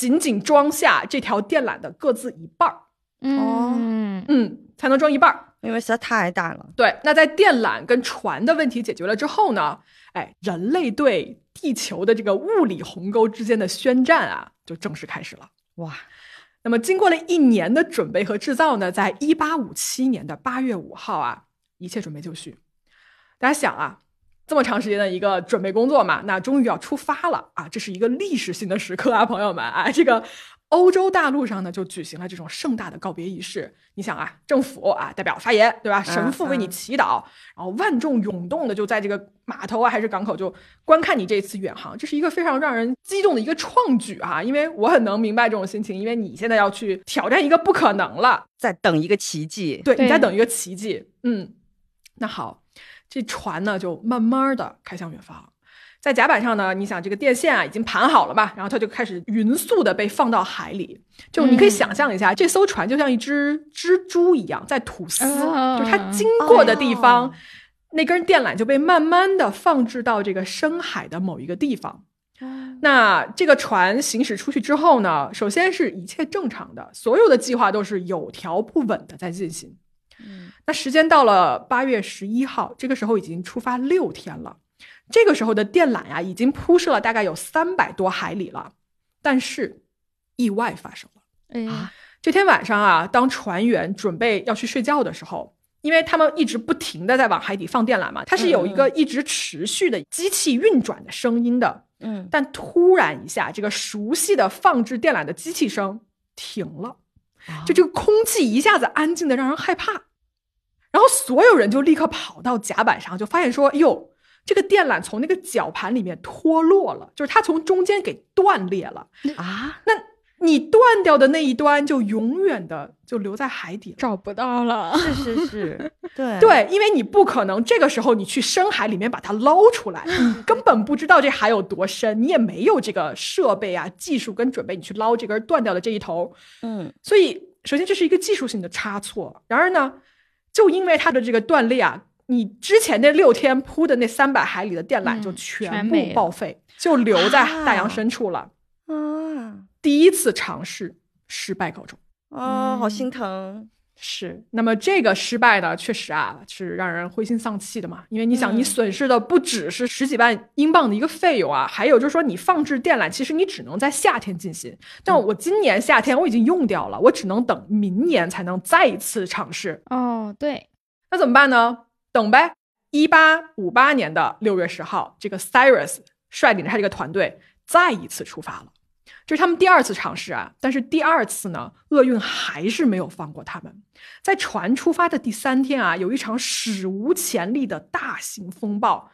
仅仅装下这条电缆的各自一半儿，嗯，嗯，才能装一半儿。因为实在太大了，对，那在电缆跟船的问题解决了之后呢，哎，人类对地球的这个物理鸿沟之间的宣战啊，就正式开始了。哇，那么经过了一年的准备和制造呢，在一八五七年的八月五号啊，一切准备就绪。大家想啊，这么长时间的一个准备工作嘛，那终于要出发了啊！这是一个历史性的时刻啊，朋友们啊，这个欧洲大陆上呢，就举行了这种盛大的告别仪式。你想啊，政府啊代表发言，对吧？神父为你祈祷，然后万众涌动的就在这个码头啊还是港口就观看你这次远航，这是一个非常让人激动的一个创举啊！因为我很能明白这种心情，因为你现在要去挑战一个不可能了，在等一个奇迹。对，对你在等一个奇迹。嗯，那好，这船呢就慢慢的开向远方。在甲板上呢，你想这个电线啊已经盘好了嘛，然后它就开始匀速的被放到海里。就你可以嗯想象一下，这艘船就像一只蜘蛛一样在吐丝，哦就是它经过的地方，哦那根电缆就被慢慢的放置到这个深海的某一个地方。那这个船行驶出去之后呢，首先是一切正常的，所有的计划都是有条不紊的在进行。嗯那时间到了八月十一号，这个时候已经出发六天了。这个时候的电缆呀，已经铺设了大概有三百多海里了。但是，意外发生了。哎呀，啊这天晚上啊，当船员准备要去睡觉的时候，因为他们一直不停的在往海底放电缆嘛，它是有一个一直持续的机器运转的声音的。嗯，但突然一下，这个熟悉的放置电缆的机器声停了。就这个空气一下子安静的让人害怕，然后所有人就立刻跑到甲板上，就发现说：“哎呦，这个电缆从那个绞盘里面脱落了，就是它从中间给断裂了。啊，那你断掉的那一端就永远的就留在海底了。找不到了。是是是，对对，因为你不可能这个时候你去深海里面把它捞出来，你根本不知道这海有多深，你也没有这个设备啊、技术跟准备，你去捞这根断掉的这一头。嗯所以，首先这是一个技术性的差错。然而呢，就因为它的这个断裂啊，你之前那六天铺的那三百海里的电缆嗯就全部报废，就留在啊大洋深处了。啊第一次尝试失败告终。哦，好嗯心疼。是，那么这个失败呢，确实啊是让人灰心丧气的嘛，因为你想，嗯你损失的不只是十几万英镑的一个费用啊，还有就是说你放置电缆，其实你只能在夏天进行，但我今年夏天我已经用掉了，我只能等明年才能再一次尝试，哦，对，那怎么办呢？等呗。一八五八年的六月十号，这个 Cyrus 率领着他这个团队再一次出发了。这是他们第二次尝试啊，但是第二次呢，厄运还是没有放过他们。在船出发的第三天啊，有一场史无前例的大型风暴，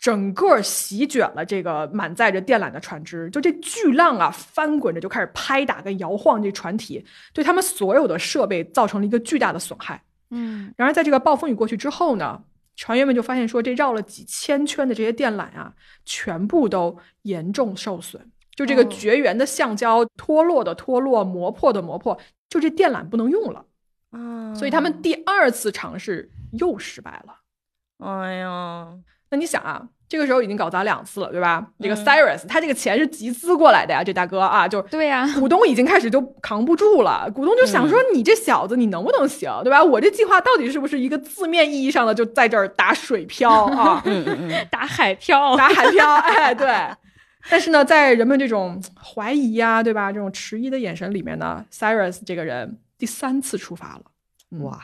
整个席卷了这个满载着电缆的船只。就这巨浪啊，翻滚着就开始拍打跟摇晃这船体，对他们所有的设备造成了一个巨大的损害。嗯，然而，在这个暴风雨过去之后呢，船员们就发现说，这绕了几千圈的这些电缆啊，全部都严重受损。就这个哦绝缘的橡胶脱落的脱落，磨破的磨破，就这电缆不能用了。啊，所以他们第二次尝试又失败了。哎呀，那你想啊，这个时候已经搞砸两次了，对吧？这个嗯 Cyrus 他这个钱是集资过来的呀，这大哥啊，就对呀、股东已经开始就扛不住了，股东就想说：“你这小子，你能不能行，对吧？我这计划到底是不是一个字面意义上的就在这儿打水漂啊，打海漂，打海漂？哎，对。但是呢，在人们这种怀疑呀、对吧？这种迟疑的眼神里面呢，Cyrus 这个人第三次出发了。嗯哇，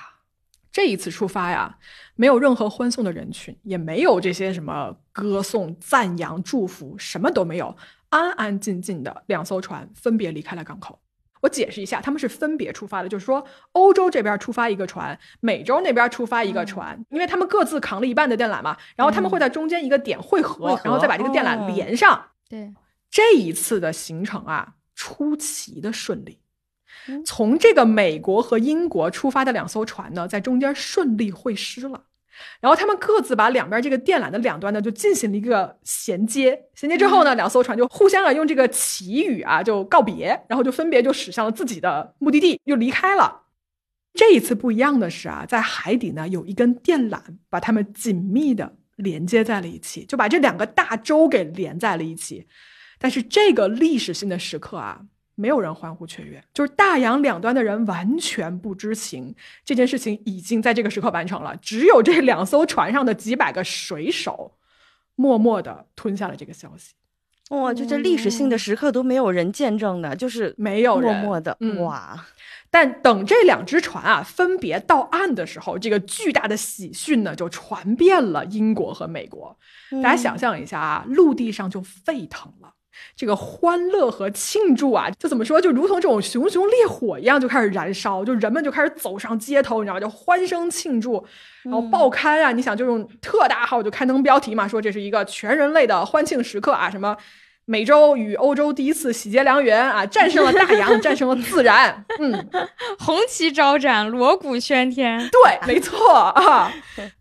这一次出发呀，没有任何欢送的人群，也没有这些什么歌颂、赞扬、祝福，什么都没有，安安静静的两艘船分别离开了港口。我解释一下，他们是分别出发的，就是说欧洲这边出发一个船，美洲那边出发一个船，因为他们各自扛了一半的电缆嘛，然后他们会在中间一个点汇合，然后再把这个电缆哦连上。对，这一次的行程啊，出奇的顺利嗯。从这个美国和英国出发的两艘船呢，在中间顺利会师了。然后他们各自把两边这个电缆的两端呢，就进行了一个衔接。衔接之后呢，两艘船就互相啊用这个祈语啊就告别，然后就分别就驶向了自己的目的地，又离开了。这一次不一样的是啊，在海底呢有一根电缆把他们紧密的连接在了一起，就把这两个大洲给连在了一起。但是这个历史性的时刻啊，没有人欢呼雀跃，就是大洋两端的人完全不知情，这件事情已经在这个时刻完成了。只有这两艘船上的几百个水手，默默地吞下了这个消息，哇，就这历史性的时刻都没有人见证的，就是没有默默的，嗯哇，但等这两只船啊分别到岸的时候，这个巨大的喜讯呢就传遍了英国和美国。大家想象一下啊，陆地上就沸腾了。这个欢乐和庆祝啊，就怎么说，就如同这种熊熊烈火一样，就开始燃烧，就人们就开始走上街头，你知道吗？就欢声庆祝，然后报刊啊，你想就用特大号就刊登标题嘛，说这是一个全人类的欢庆时刻啊，什么。美洲与欧洲第一次喜结良缘啊，战胜了大洋，战胜了自然。嗯，红旗招展，锣鼓喧天。对，没错啊。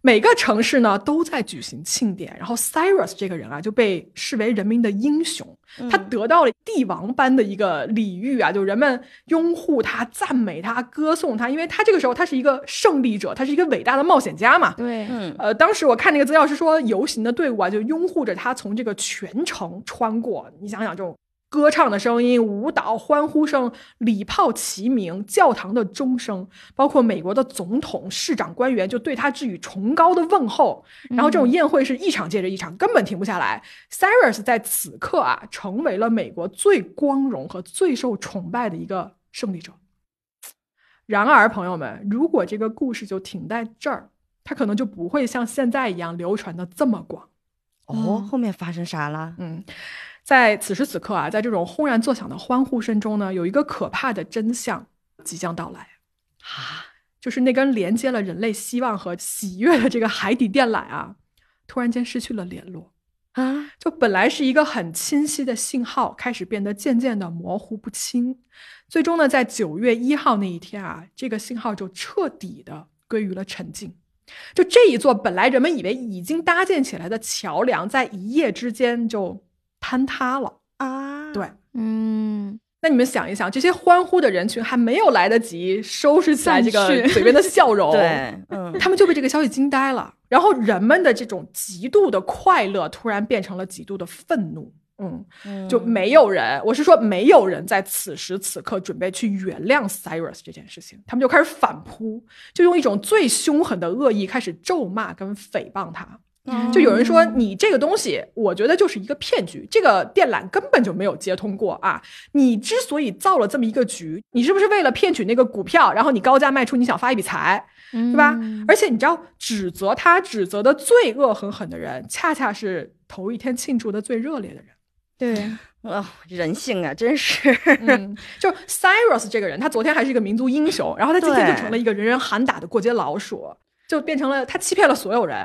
每个城市呢都在举行庆典，然后 Cyrus 这个人啊就被视为人民的英雄，他得到了帝王般的一个礼遇啊，就人们拥护他、赞美他、歌颂他，因为他这个时候他是一个胜利者，他是一个伟大的冒险家嘛。对，嗯呃，当时我看那个资料是说，游行的队伍啊就拥护着他从这个全城穿过。你想想，这种歌唱的声音、舞蹈、欢呼声、礼炮齐鸣、教堂的钟声，包括美国的总统、市长、官员，就对他致以崇高的问候。然后这种宴会是一场接着一场，根本停不下来。Cyrus 在此刻啊，成为了美国最光荣和最受崇拜的一个胜利者。然而，朋友们，如果这个故事就停在这儿，它可能就不会像现在一样流传的这么广。哦，后面发生啥了？嗯，在此时此刻啊，在这种轰然作响的欢呼声中呢，有一个可怕的真相即将到来啊！就是那根连接了人类希望和喜悦的这个海底电缆啊，突然间失去了联络啊！就本来是一个很清晰的信号，开始变得渐渐的模糊不清。最终呢，在九月一号那一天啊，这个信号就彻底的归于了沉静。就这一座本来人们以为已经搭建起来的桥梁，在一夜之间就坍塌了啊！对，嗯，那你们想一想，这些欢呼的人群还没有来得及收拾起来这个嘴边的笑容，对，嗯，他们就被这个消息惊呆了。然后人们的这种极度的快乐，突然变成了极度的愤怒。嗯，就没有人，我是说没有人在此时此刻准备去原谅 Cyrus 这件事情，他们就开始反扑，就用一种最凶狠的恶意开始咒骂跟诽谤他。就有人说你这个东西，我觉得就是一个骗局，这个电缆根本就没有接通过啊！你之所以造了这么一个局，你是不是为了骗取那个股票，然后你高价卖出，你想发一笔财，对吧？而且你知道，指责他、指责的最恶狠狠的人，恰恰是头一天庆祝的最热烈的人。对，啊，人性啊，真是。嗯，就 Cyrus 这个人，他昨天还是一个民族英雄，然后他今天就成了一个人人喊打的过街老鼠，就变成了他欺骗了所有人。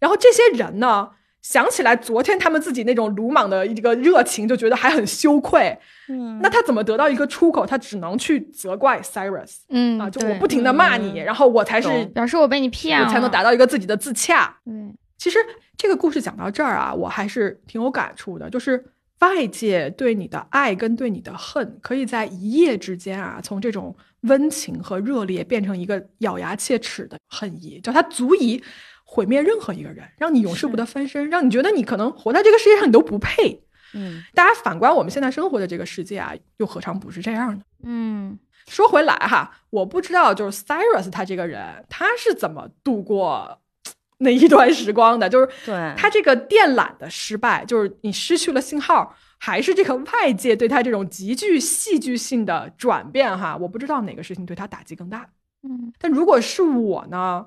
然后这些人呢，想起来昨天他们自己那种鲁莽的一个热情，就觉得还很羞愧。嗯，那他怎么得到一个出口？他只能去责怪 Cyrus。嗯啊，就我不停的骂你，然后我才是表示我被你骗了，才能达到一个自己的自洽。对，其实这个故事讲到这儿啊，我还是挺有感触的，就是外界对你的爱跟对你的恨，可以在一夜之间啊，从这种温情和热烈变成一个咬牙切齿的恨意，就它足以毁灭任何一个人，让你永世不得翻身，让你觉得你可能活在这个世界上你都不配。嗯，大家反观我们现在生活的这个世界啊，又何尝不是这样呢？嗯，说回来哈，我不知道就是 Cyrus 他这个人他是怎么度过 那一段时光的，就是对他这个电缆的失败，就是你失去了信号，还是这个外界对他这种极具戏剧性的转变哈？我不知道哪个事情对他打击更大。嗯，但如果是我呢？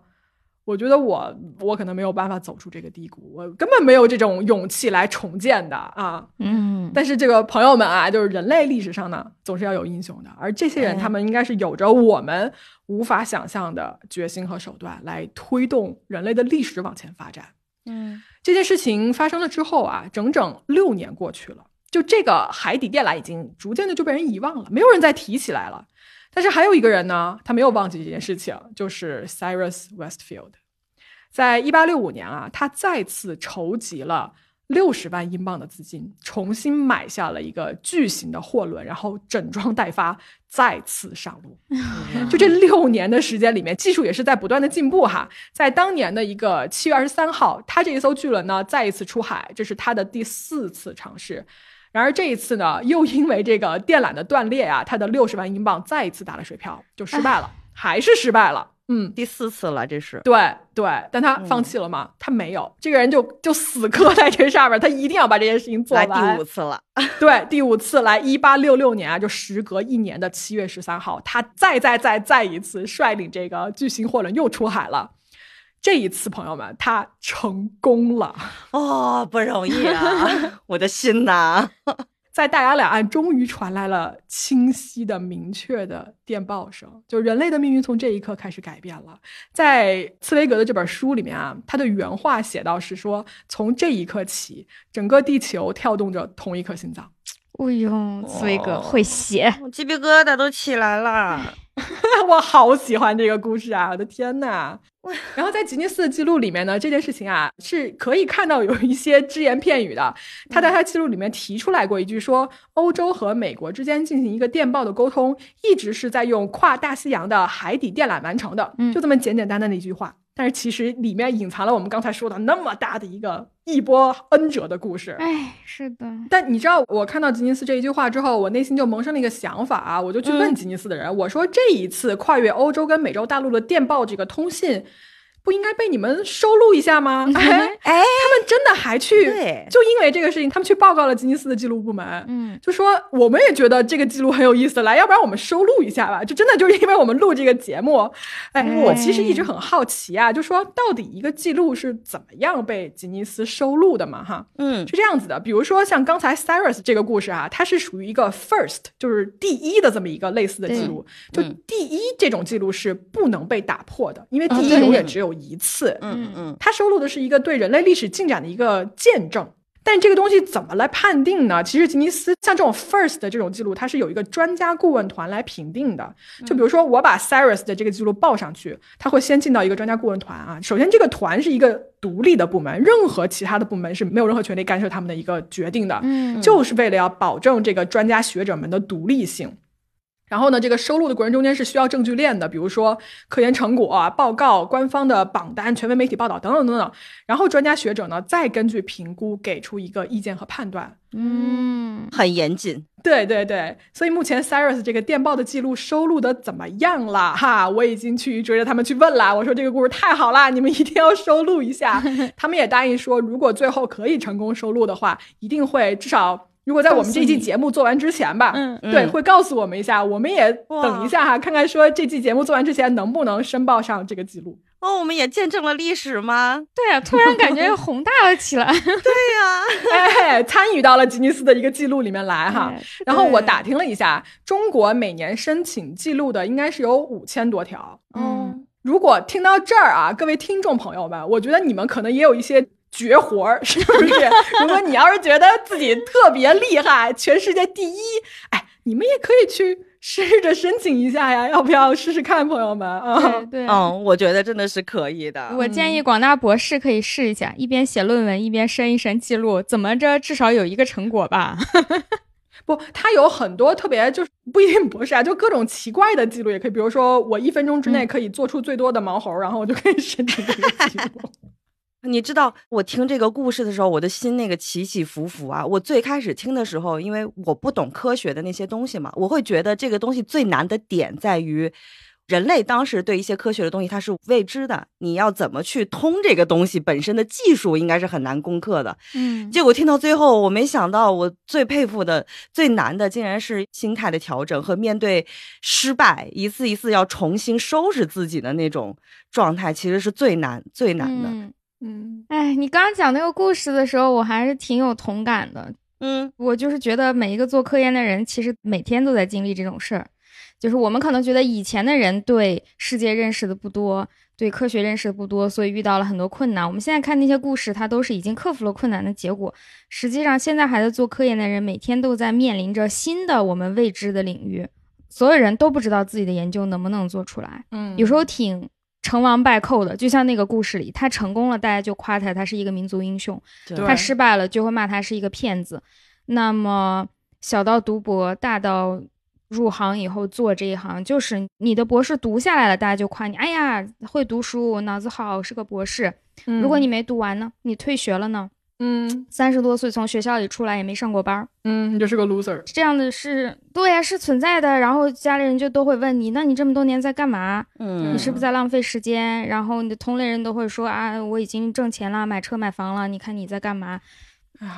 我觉得我我可能没有办法走出这个低谷，我根本没有这种勇气来重建的啊。嗯，但是这个朋友们啊，就是人类历史上呢，总是要有英雄的，而这些人哎他们应该是有着我们无法想象的决心和手段，来推动人类的历史往前发展。嗯这件事情发生了之后啊，整整六年过去了，就这个海底电缆已经逐渐的就被人遗忘了，没有人再提起来了。但是还有一个人呢，他没有忘记这件事情，就是 Cyrus Westfield。在一八六五年啊，他再次筹集了六十万英镑的资金，重新买下了一个巨型的货轮，然后整装待发，再次上路。就这六年的时间里面，技术也是在不断的进步哈。在当年的一个七月二十三号，他这一艘巨轮呢再一次出海，这是他的第四次尝试。然而这一次呢，又因为这个电缆的断裂啊，他的六十万英镑再一次打了水漂，就失败了，还是失败了。嗯，第四次了，这是对对，但他放弃了吗？他没有，这个人就就死磕在这上面，他一定要把这件事情做来完。第五次了。对，第五次来，一八六六年啊，就时隔一年的七月十三号，他再再再再一次率领这个巨型货轮又出海了。这一次，朋友们，他成功了。哦，不容易啊，我的心呐！在大洋两岸终于传来了清晰的、明确的电报声，就人类的命运从这一刻开始改变了。在茨威格的这本书里面啊，他的原话写到是说，从这一刻起，整个地球跳动着同一颗心脏。哎呦，茨威格会写，我鸡皮疙瘩都起来了。我好喜欢这个故事啊！我的天呐！然后在吉尼斯的记录里面呢，这件事情啊是可以看到有一些只言片语的。他在他记录里面提出来过一句，说欧洲和美国之间进行一个电报的沟通，一直是在用跨大西洋的海底电缆完成的。就这么简简单单的一句话。但是其实里面隐藏了我们刚才说的那么大的一个一波恩折的故事。哎，是的。但你知道，我看到吉尼斯这一句话之后，我内心就萌生了一个想法啊，我就去问吉尼斯的人，我说这一次跨越欧洲跟美洲大陆的电报这个通信。不应该被你们收录一下吗？哎，他们真的还去，就因为这个事情，他们去报告了吉尼斯的记录部门，嗯，就说我们也觉得这个记录很有意思，来，要不然我们收录一下吧。就真的就是因为我们录这个节目，哎，我其实一直很好奇啊，就说到底一个记录是怎么样被吉尼斯收录的嘛？哈，嗯，是这样子的，比如说像刚才 Cyrus 这个故事啊，它是属于一个 first，就是第一的这么一个类似的记录，就第一这种记录是不能被打破的，因为第一永远只有。一次，嗯嗯，它收录的是一个对人类历史进展的一个见证，但这个东西怎么来判定呢？其实吉尼斯像这种 first 的这种记录，它是有一个专家顾问团来评定的。就比如说我把 Cyrus 的这个记录报上去，他会先进到一个专家顾问团啊。首先，这个团是一个独立的部门，任何其他的部门是没有任何权利干涉他们的一个决定的，嗯，就是为了要保证这个专家学者们的独立性。然后呢，这个收录的过程中间是需要证据链的，比如说科研成果、啊报告、官方的榜单、权威媒体报道等等等等。然后专家学者呢，再根据评估给出一个意见和判断。嗯，很严谨。对对对，所以目前 Cyrus 这个电报的记录收录的怎么样了？哈，我已经去追着他们去问了。我说这个故事太好啦，你们一定要收录一下。他们也答应说，如果最后可以成功收录的话，一定会至少。如果在我们这期节目做完之前吧，嗯，对，会告诉我们一下，我们也等一下哈，看看说这期节目做完之前能不能申报上这个记录哦。我们也见证了历史吗？对啊，突然感觉宏大了起来。对呀，哎，参与到了吉尼斯的一个记录里面来哈。然后我打听了一下，中国每年申请记录的应该是有五千多条。嗯，如果听到这儿啊，各位听众朋友们，我觉得你们可能也有一些。绝活儿 是不是？如果你要是觉得自己特别厉害，全世界第一，哎，你们也可以去试着申请一下呀，要不要试试看，朋友们啊？对，嗯，我觉得真的是可以的。我建议广大博士可以试一下，一边写论文一边申一申记录，怎么着至少有一个成果吧？不，他有很多特别，就是不一定博士啊，就各种奇怪的记录也可以。比如说，我一分钟之内可以做出最多的毛猴，然后我就可以申请这个记录。你知道我听这个故事的时候，我的心那个起起伏伏啊！我最开始听的时候，因为我不懂科学的那些东西嘛，我会觉得这个东西最难的点在于，人类当时对一些科学的东西它是未知的，你要怎么去通这个东西本身的技术应该是很难攻克的。嗯，结果听到最后，我没想到我最佩服的、最难的，竟然是心态的调整和面对失败，一次一次要重新收拾自己的那种状态，其实是最难、最难的。嗯，哎，你刚刚讲那个故事的时候，我还是挺有同感的。嗯，我就是觉得每一个做科研的人，其实每天都在经历这种事儿。就是我们可能觉得以前的人对世界认识的不多，对科学认识的不多，所以遇到了很多困难。我们现在看那些故事，它都是已经克服了困难的结果。实际上，现在还在做科研的人，每天都在面临着新的我们未知的领域，所有人都不知道自己的研究能不能做出来。嗯，有时候挺。成王败寇的，就像那个故事里，他成功了，大家就夸他，他是一个民族英雄；他失败了，就会骂他是一个骗子。那么小到读博，大到入行以后做这一行，就是你的博士读下来了，大家就夸你，哎呀，会读书，脑子好，是个博士。如果你没读完呢，你退学了呢？嗯，三十多岁从学校里出来也没上过班嗯，你就是个 loser。这样的是，对呀，是存在的。然后家里人就都会问你，那你这么多年在干嘛？嗯，你是不是在浪费时间？然后你的同龄人都会说啊，我已经挣钱了，买车买房了，你看你在干嘛？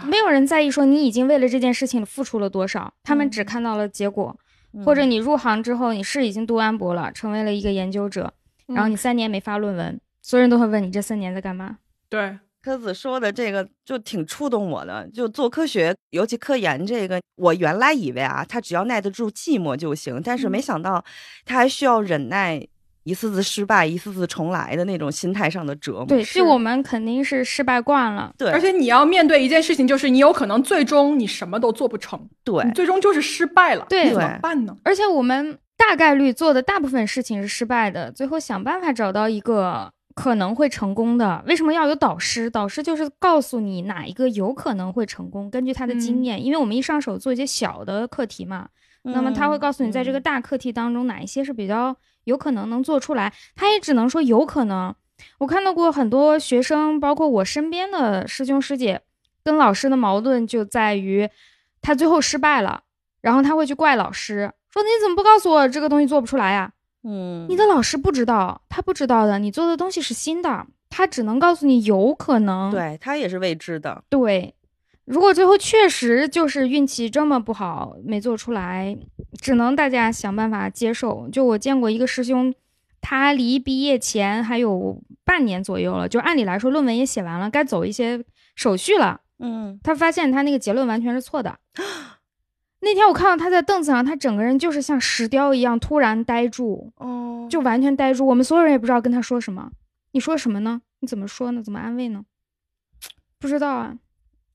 没有人在意说你已经为了这件事情付出了多少，他们只看到了结果。或者你入行之后，你是已经读完博了，成为了一个研究者，然后你三年没发论文，所有人都会问你这三年在干嘛？对。科子说的这个就挺触动我的，就做科学，尤其科研这个，我原来以为啊，他只要耐得住寂寞就行，但是没想到他还需要忍耐一次次失败、一次次重来的那种心态上的折磨。对，是就我们肯定是失败惯了。对，而且你要面对一件事情，就是你有可能最终你什么都做不成，对你最终就是失败了，对怎么办呢？而且我们大概率做的大部分事情是失败的，最后想办法找到一个可能会成功的。为什么要有导师？导师就是告诉你哪一个有可能会成功，根据他的经验，因为我们一上手做一些小的课题嘛，那么他会告诉你在这个嗯大课题当中哪一些是比较有可能能做出来，他也只能说有可能。我看到过很多学生，包括我身边的师兄师姐，跟老师的矛盾就在于他最后失败了，然后他会去怪老师，说你怎么不告诉我这个东西做不出来呀、嗯，你的老师不知道，他不知道的，你做的东西是新的，他只能告诉你有可能。对他也是未知的。对，如果最后确实就是运气这么不好没做出来，只能大家想办法接受。就我见过一个师兄，他离毕业前还有半年左右了，就按理来说论文也写完了，该走一些手续了。嗯，他发现他那个结论完全是错的。那天我看到他在凳子上，他整个人就是像石雕一样突然呆住，哦，就完全呆住。我们所有人也不知道跟他说什么。你说什么呢？你怎么说呢？怎么安慰呢？不知道啊。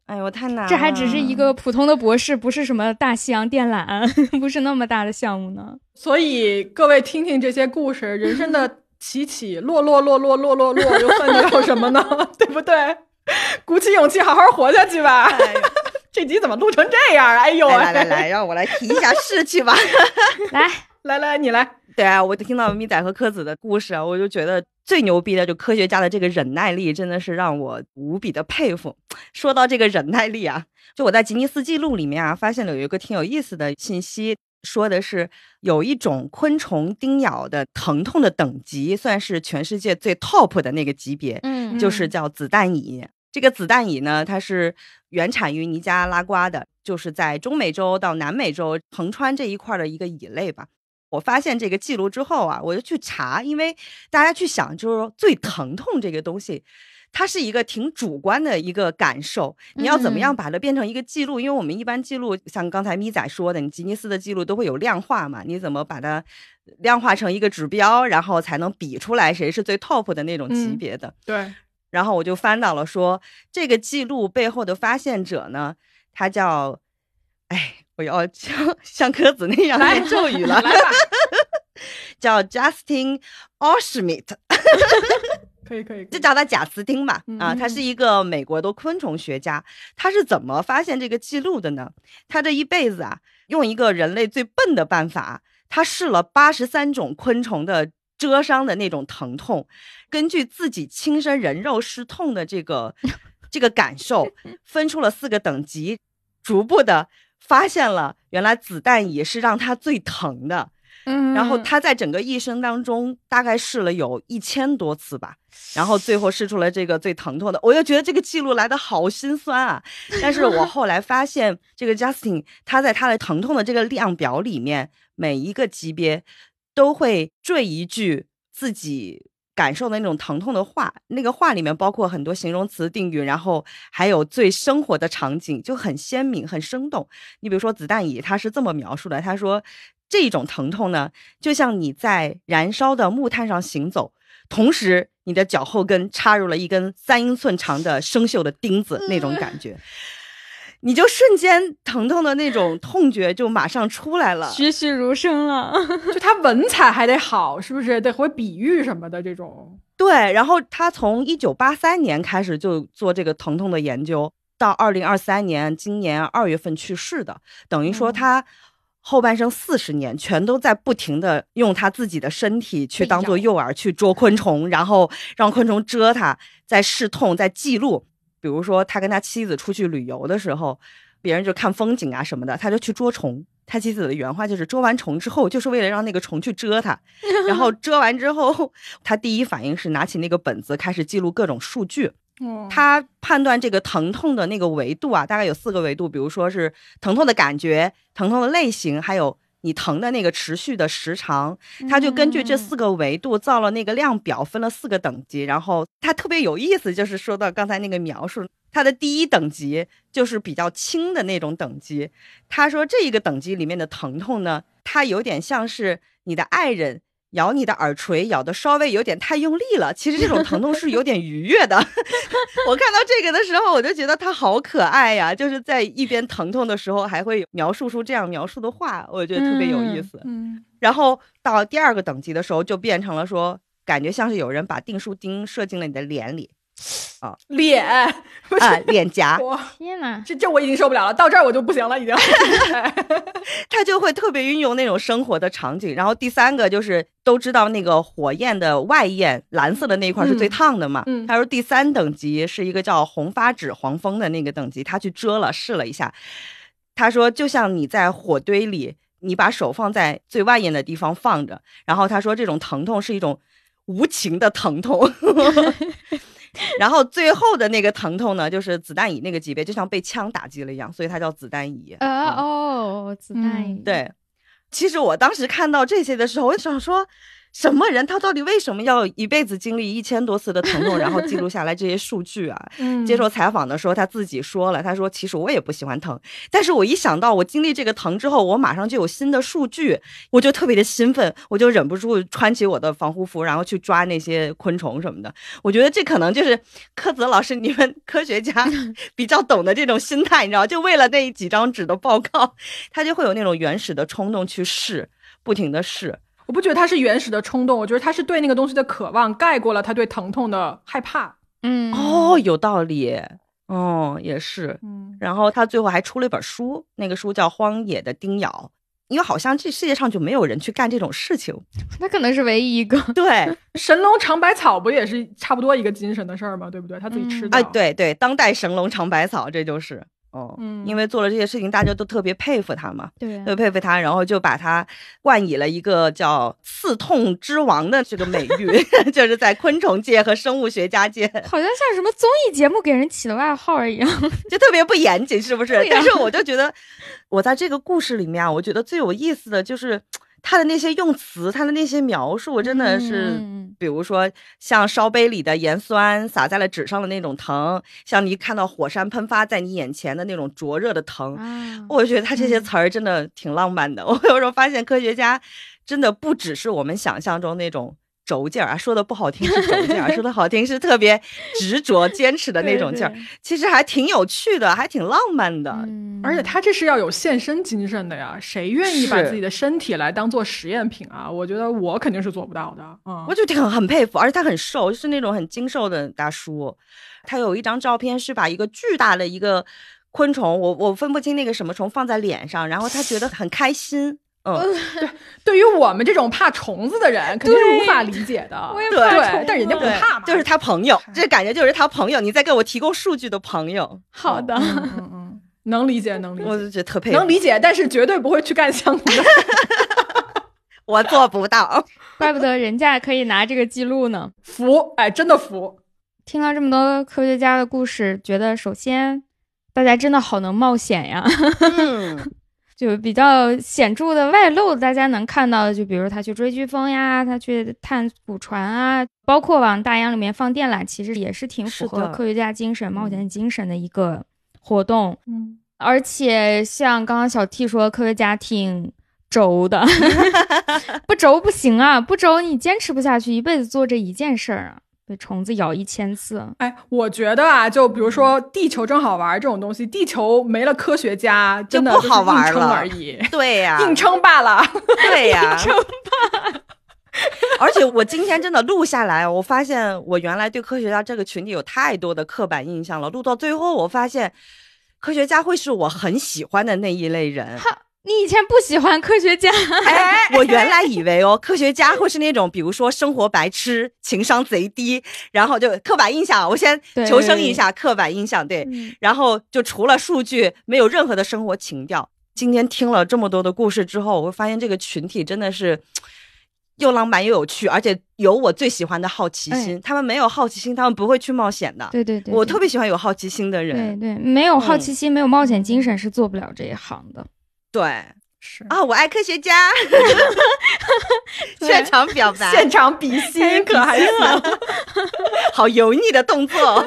哎呦，太难了。这还只是一个普通的博士，不是什么大西洋电缆，不是那么大的项目呢。所以各位听听这些故事，人生的起起落落落落落落落，又算得了什么呢？对不对？鼓起勇气，好好活下去吧。哎呦这集怎么录成这样？哎呦，来 来来来，让我来提一下士气吧。来，来来，你来。对啊，我听到咪仔和柯子的故事啊，我就觉得最牛逼的，就科学家的这个忍耐力，真的是让我无比的佩服。说到这个忍耐力啊，就我在吉尼斯记录里面啊，发现了有一个挺有意思的信息，说的是有一种昆虫叮咬的疼痛的等级，算是全世界最 top 的那个级别，嗯就是叫子弹蚁。这个子弹蚁呢，它是原产于尼加拉瓜的，就是在中美洲到南美洲横穿这一块儿的一个蚁类吧。我发现这个记录之后啊，我就去查，因为大家去想，就是说最疼痛这个东西，它是一个挺主观的一个感受，你要怎么样嗯把它变成一个记录？因为我们一般记录，像刚才咪仔说的，你吉尼斯的记录都会有量化嘛，你怎么把它量化成一个指标，然后才能比出来谁是最 top 的那种级嗯别的？对，然后我就翻到了说，这个记录背后的发现者呢，他叫，哎，我要像像柯子那样来念咒语了，叫 Justin o s h m i t 可以可以。可以就叫他贾斯汀吧。啊，嗯他是一个美国的昆虫学家。他是怎么发现这个记录的呢？他这一辈子啊，用一个人类最笨的办法，他试了八十三种昆虫的蛰伤的那种疼痛，根据自己亲身人肉试痛的这个这个感受，分出了四个等级，逐步的发现了原来子弹蚁是让他最疼的。嗯然后他在整个一生当中大概试了有一千多次吧，然后最后试出了这个最疼痛的，我又觉得这个记录来的好心酸啊。但是我后来发现，这个 Justin 他在他的疼痛的这个量表里面，每一个级别都会缀一句自己。感受的那种疼痛的话，那个话里面包括很多形容词、定语，然后还有最生活的场景，就很鲜明、很生动。你比如说子弹蚁，他是这么描述的：他说，这种疼痛呢，就像你在燃烧的木炭上行走，同时你的脚后跟插入了一根三英寸长的生锈的钉子，那种感觉，你就瞬间疼痛的那种痛觉就马上出来了。栩栩如生了。就他文采还得好，是不是？得会比喻什么的这种。对，然后他从一九八三年开始就做这个疼痛的研究，到二零二三年今年二月份去世的，等于说嗯他后半生四十年全都在不停的用他自己的身体去当做诱饵去捉昆虫，然后让昆虫蛰他，在试痛，在记录。比如说他跟他妻子出去旅游的时候，别人就看风景啊什么的，他就去捉虫。他妻子的原话就是：捉完虫之后，就是为了让那个虫去蛰他。然后蛰完之后，他第一反应是拿起那个本子开始记录各种数据。哦他判断这个疼痛的那个维度啊，大概有四个维度，比如说是疼痛的感觉、疼痛的类型，还有你疼的那个持续的时长，他就根据这四个维度造了那个量表，分了四个等级。然后他特别有意思，就是说到刚才那个描述，他的第一等级就是比较轻的那种等级。他说这一个等级里面的疼痛呢，它有点像是你的爱人。咬你的耳垂，咬的稍微有点太用力了。其实这种疼痛是有点愉悦的。我看到这个的时候，我就觉得它好可爱呀！就是在一边疼痛的时候，还会描述出这样描述的话，我觉得特别有意思。嗯，然后到第二个等级的时候，就变成了说，感觉像是有人把订书钉射进了你的脸里。啊，脸 啊，脸颊，天哪，这这我已经受不了了，到这儿我就不行了，已经。他就会特别运用那种生活的场景。然后第三个就是都知道那个火焰的外焰，蓝色的那一块是最烫的嘛。他说第三等级是一个叫红发指黄蜂的那个等级，他去遮了试了一下，他说就像你在火堆里，你把手放在最外焰的地方放着，然后他说这种疼痛是一种无情的疼痛。然后最后的那个疼痛呢，就是子弹乙那个级别，就像被枪打击了一样，所以它叫子弹乙。啊哦，子弹乙。对，其实我当时看到这些的时候，我想说。什么人他到底为什么要一辈子经历一千多次的疼痛，然后记录下来这些数据啊？接受采访的时候他自己说了，他说其实我也不喜欢疼，但是我一想到我经历这个疼之后，我马上就有新的数据，我就特别的兴奋，我就忍不住穿起我的防护服，然后去抓那些昆虫什么的。我觉得这可能就是柯泽老师你们 科学家 比较懂的这种心态，你知道，就为了那几张纸的报告，他就会有那种原始的冲动去试，不停的试。我不觉得他是原始的冲动，我觉得他是对那个东西的渴望盖过了他对疼痛的害怕。嗯，哦，有道理，哦，也是。嗯，然后他最后还出了一本书，那个书叫《荒野的叮咬》，因为好像这世界上就没有人去干这种事情，那可能是唯一一个。对，神龙尝百草不也是差不多一个精神的事儿吗？对不对？他自己吃的。哎，对对，当代神龙尝百草，这就是。哦，嗯，因为做了这些事情，大家都特别佩服他嘛，对，特别佩服他，然后就把他冠以了一个叫“刺痛之王”的这个美誉，就是在昆虫界和生物学家界，好像像什么综艺节目给人起的外号一样，就特别不严谨，是不是？但是我就觉得，我在这个故事里面啊，我觉得最有意思的就是。他的那些用词，他的那些描述，真的是，比如说像烧杯里的盐酸洒在了纸上的那种疼，像你看到火山喷发在你眼前的那种灼热的疼，我觉得他这些词儿真的挺浪漫的。我有时候发现科学家真的不只是我们想象中那种。轴劲儿啊，说的不好听是轴劲儿，说 的好听是特别执着、坚持的那种劲儿。其实还挺有趣的，还挺浪漫的。而且他这是要有献身精神的呀，谁愿意把自己的身体来当做实验品啊？我觉得我肯定是做不到的。嗯，我就挺很佩服，而且他很瘦，就是那种很精瘦的大叔。他有一张照片是把一个巨大的一个昆虫，我我分不清那个什么虫放在脸上，然后他觉得很开心。嗯，对，对于我们这种怕虫子的人，肯定是无法理解的。我也对，但人家不怕嘛，就是他朋友，这感觉就是他朋友，你在给我提供数据的朋友。好的，嗯嗯，能理解，能理解，我就觉得特佩服，能理解，但是绝对不会去干相同的。我做不到，怪不得人家可以拿这个记录呢。服，哎，真的服。听了这么多科学家的故事，觉得首先大家真的好能冒险呀。嗯。就比较显著的外露，大家能看到的，就比如他去追飓风呀，他去探古船啊，包括往大洋里面放电缆，其实也是挺符合科学家精神、冒险精神的一个活动。嗯，而且像刚刚小 T 说，科学家挺轴的，不轴不行啊，不轴你坚持不下去，一辈子做这一件事儿啊。被虫子咬一千次，哎，我觉得啊，就比如说地球真好玩这种东西，地球没了科学家，真的不好玩了而已。对呀，硬撑罢了。对呀，硬撑罢。而且我今天真的录下来，我发现我原来对科学家这个群体有太多的刻板印象了。录到最后，我发现科学家会是我很喜欢的那一类人。你以前不喜欢科学家？哎，我原来以为哦，科学家会是那种，比如说生活白痴、情商贼低，然后就刻板印象。我先求生一下刻板印象，对。然后就除了数据，没有任何的生活情调。今天听了这么多的故事之后，我会发现这个群体真的是 又浪漫又有趣，而且有我最喜欢的好奇心。他们没有好奇心，他们不会去冒险的。对对对，我特别喜欢有好奇心的人。对对，没有好奇心，没有冒险精神是做不了这一行的。对，是啊，我爱科学家，现场表白，现场比心，可还行？好油腻的动作，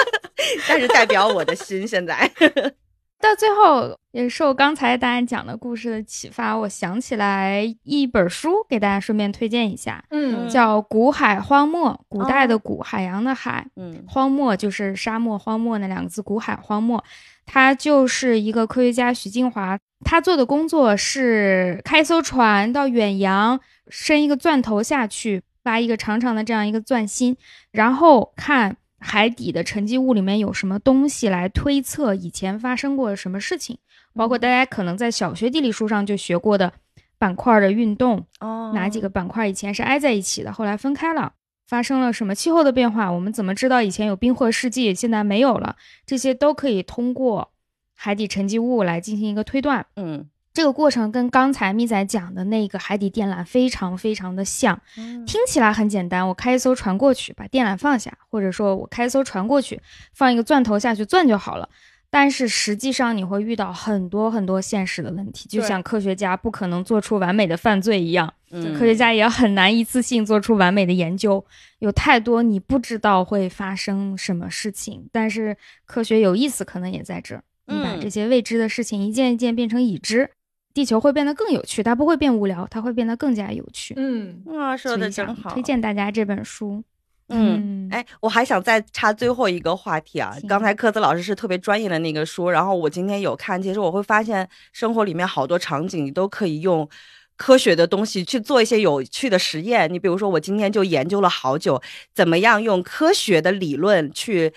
但是代表我的心。现在 到最后，也受刚才大家讲的故事的启发，我想起来一本书，给大家顺便推荐一下，嗯叫《古海荒漠》，古代的古，海洋的海，嗯荒漠就是沙漠、荒漠那两个字，古海荒漠。他就是一个科学家徐静华，他做的工作是开艘船到远洋，伸一个钻头下去，挖一个长长的这样一个钻心，然后看海底的沉积物里面有什么东西，来推测以前发生过什么事情，包括大家可能在小学地理书上就学过的板块的运动，哦哪几个板块以前是挨在一起的，后来分开了，发生了什么气候的变化？我们怎么知道以前有冰河世纪，现在没有了？这些都可以通过海底沉积物来进行一个推断。嗯这个过程跟刚才咪仔讲的那个海底电缆非常非常的像，嗯听起来很简单，我开一艘船过去，把电缆放下，或者说我开一艘船过去，放一个钻头下去钻就好了。但是实际上你会遇到很多很多现实的问题，就像科学家不可能做出完美的犯罪一样，嗯科学家也很难一次性做出完美的研究，有太多你不知道会发生什么事情。但是科学有意思，可能也在这儿，你把嗯这些未知的事情一件一件变成已知，地球会变得更有趣，它不会变无聊，它会变得更加有趣。嗯，啊，说的真好，推荐大家这本书。嗯，哎，我还想再插最后一个话题啊。刚才科子老师是特别专业的那个书，然后我今天有看，其实我会发现生活里面好多场景你都可以用科学的东西去做一些有趣的实验。你比如说，我今天就研究了好久，怎么样用科学的理论去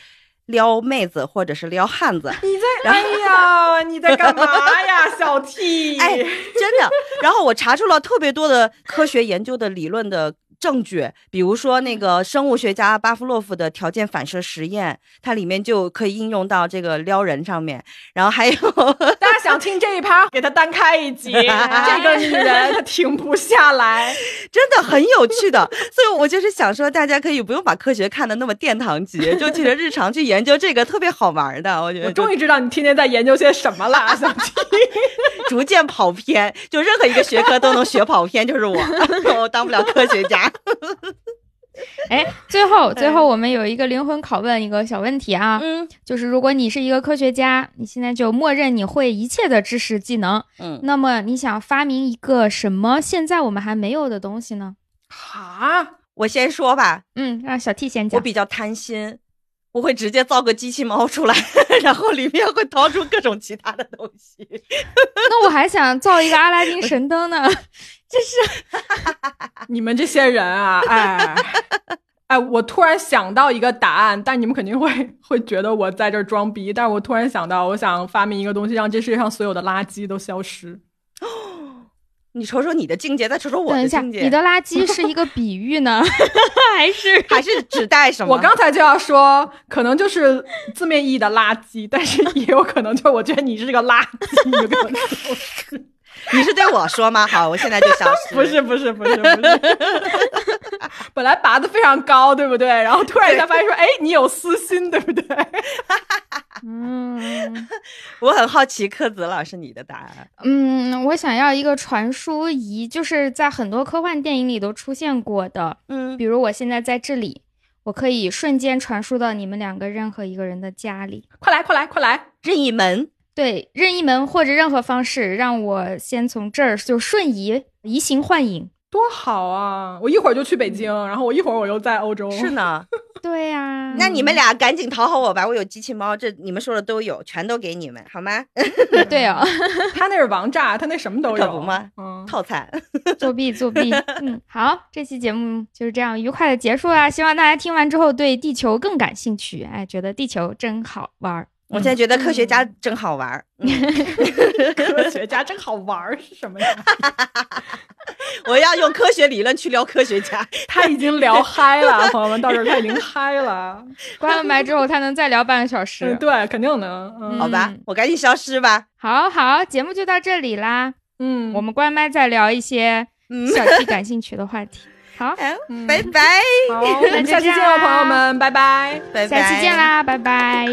撩妹子或者是撩汉子。你在哎呀，你在干嘛呀，小 T？哎，真的。然后我查出了特别多的科学研究的理论的证据，比如说那个生物学家巴夫洛夫的条件反射实验，它里面就可以应用到这个撩人上面。然后还有，大家想听这一趴，给他单开一集。这个女人她停不下来，真的很有趣的。所以我就是想说，大家可以不用把科学看得那么殿堂级，就其实 日常去研究这个特别好玩的。我觉得我终于知道你天天在研究些什么了，小 T。逐渐跑偏，就任何一个学科都能学跑偏，就是我，我当不了科学家。哎，最后最后我们有一个灵魂拷问，一个小问题啊，嗯就是如果你是一个科学家，你现在就默认你会一切的知识技能，嗯，那么你想发明一个什么现在我们还没有的东西呢？哈，我先说吧，嗯，让小 T 先讲。我比较贪心，我会直接造个机器猫出来，然后里面会掏出各种其他的东西。那我还想造一个阿拉丁神灯呢，就是 你们这些人啊，哎。哎，我突然想到一个答案，但你们肯定会会觉得我在这儿装逼。但是我突然想到，我想发明一个东西，让这世界上所有的垃圾都消失。你瞅瞅你的境界，再瞅瞅我的境界，你的垃圾是一个比喻呢，还是 还是指代什么？我刚才就要说，可能就是字面意义的垃圾，但是也有可能就是我觉得你是个垃圾，你就跟我说 你是对我说吗？好，我现在就消失。不是不是不是不是，本来拔的非常高，对不对？然后突然一下发现说，哎，你有私心，对不对？嗯我很好奇，柯子老师你的答案。嗯，我想要一个传输仪，就是在很多科幻电影里都出现过的，嗯比如我现在在这里，我可以瞬间传输到你们两个任何一个人的家里。快来快来快来！任意门，对，任意门或者任何方式，让我先从这儿就瞬移移形换影。多好啊！我一会儿就去北京，然后我一会儿我又在欧洲。是呢。对呀、那你们俩赶紧讨好我吧，我有机器猫，这你们说的都有，全都给你们，好吗？对哦，他那是王炸，他那什么都有，可不吗？嗯，套餐。作弊作弊。嗯，好，这期节目就是这样愉快的结束啦。希望大家听完之后对地球更感兴趣，哎，觉得地球真好玩儿。我现在觉得科学家真好玩儿，嗯 科学家真好玩儿是什么呀？我要用科学理论去聊科学家。他已经聊嗨了，朋友们，到这儿他已经嗨了。关了麦之后，他能再聊半个小时嗯，。对，肯定能。嗯好吧嗯，我赶紧消失吧。好好，节目就到这里啦。嗯，我们关麦再聊一些嗯，小 T 感兴趣的话题。好，拜拜，好，我们下期见了，朋友们，拜拜。拜拜，下期见。啦，拜拜。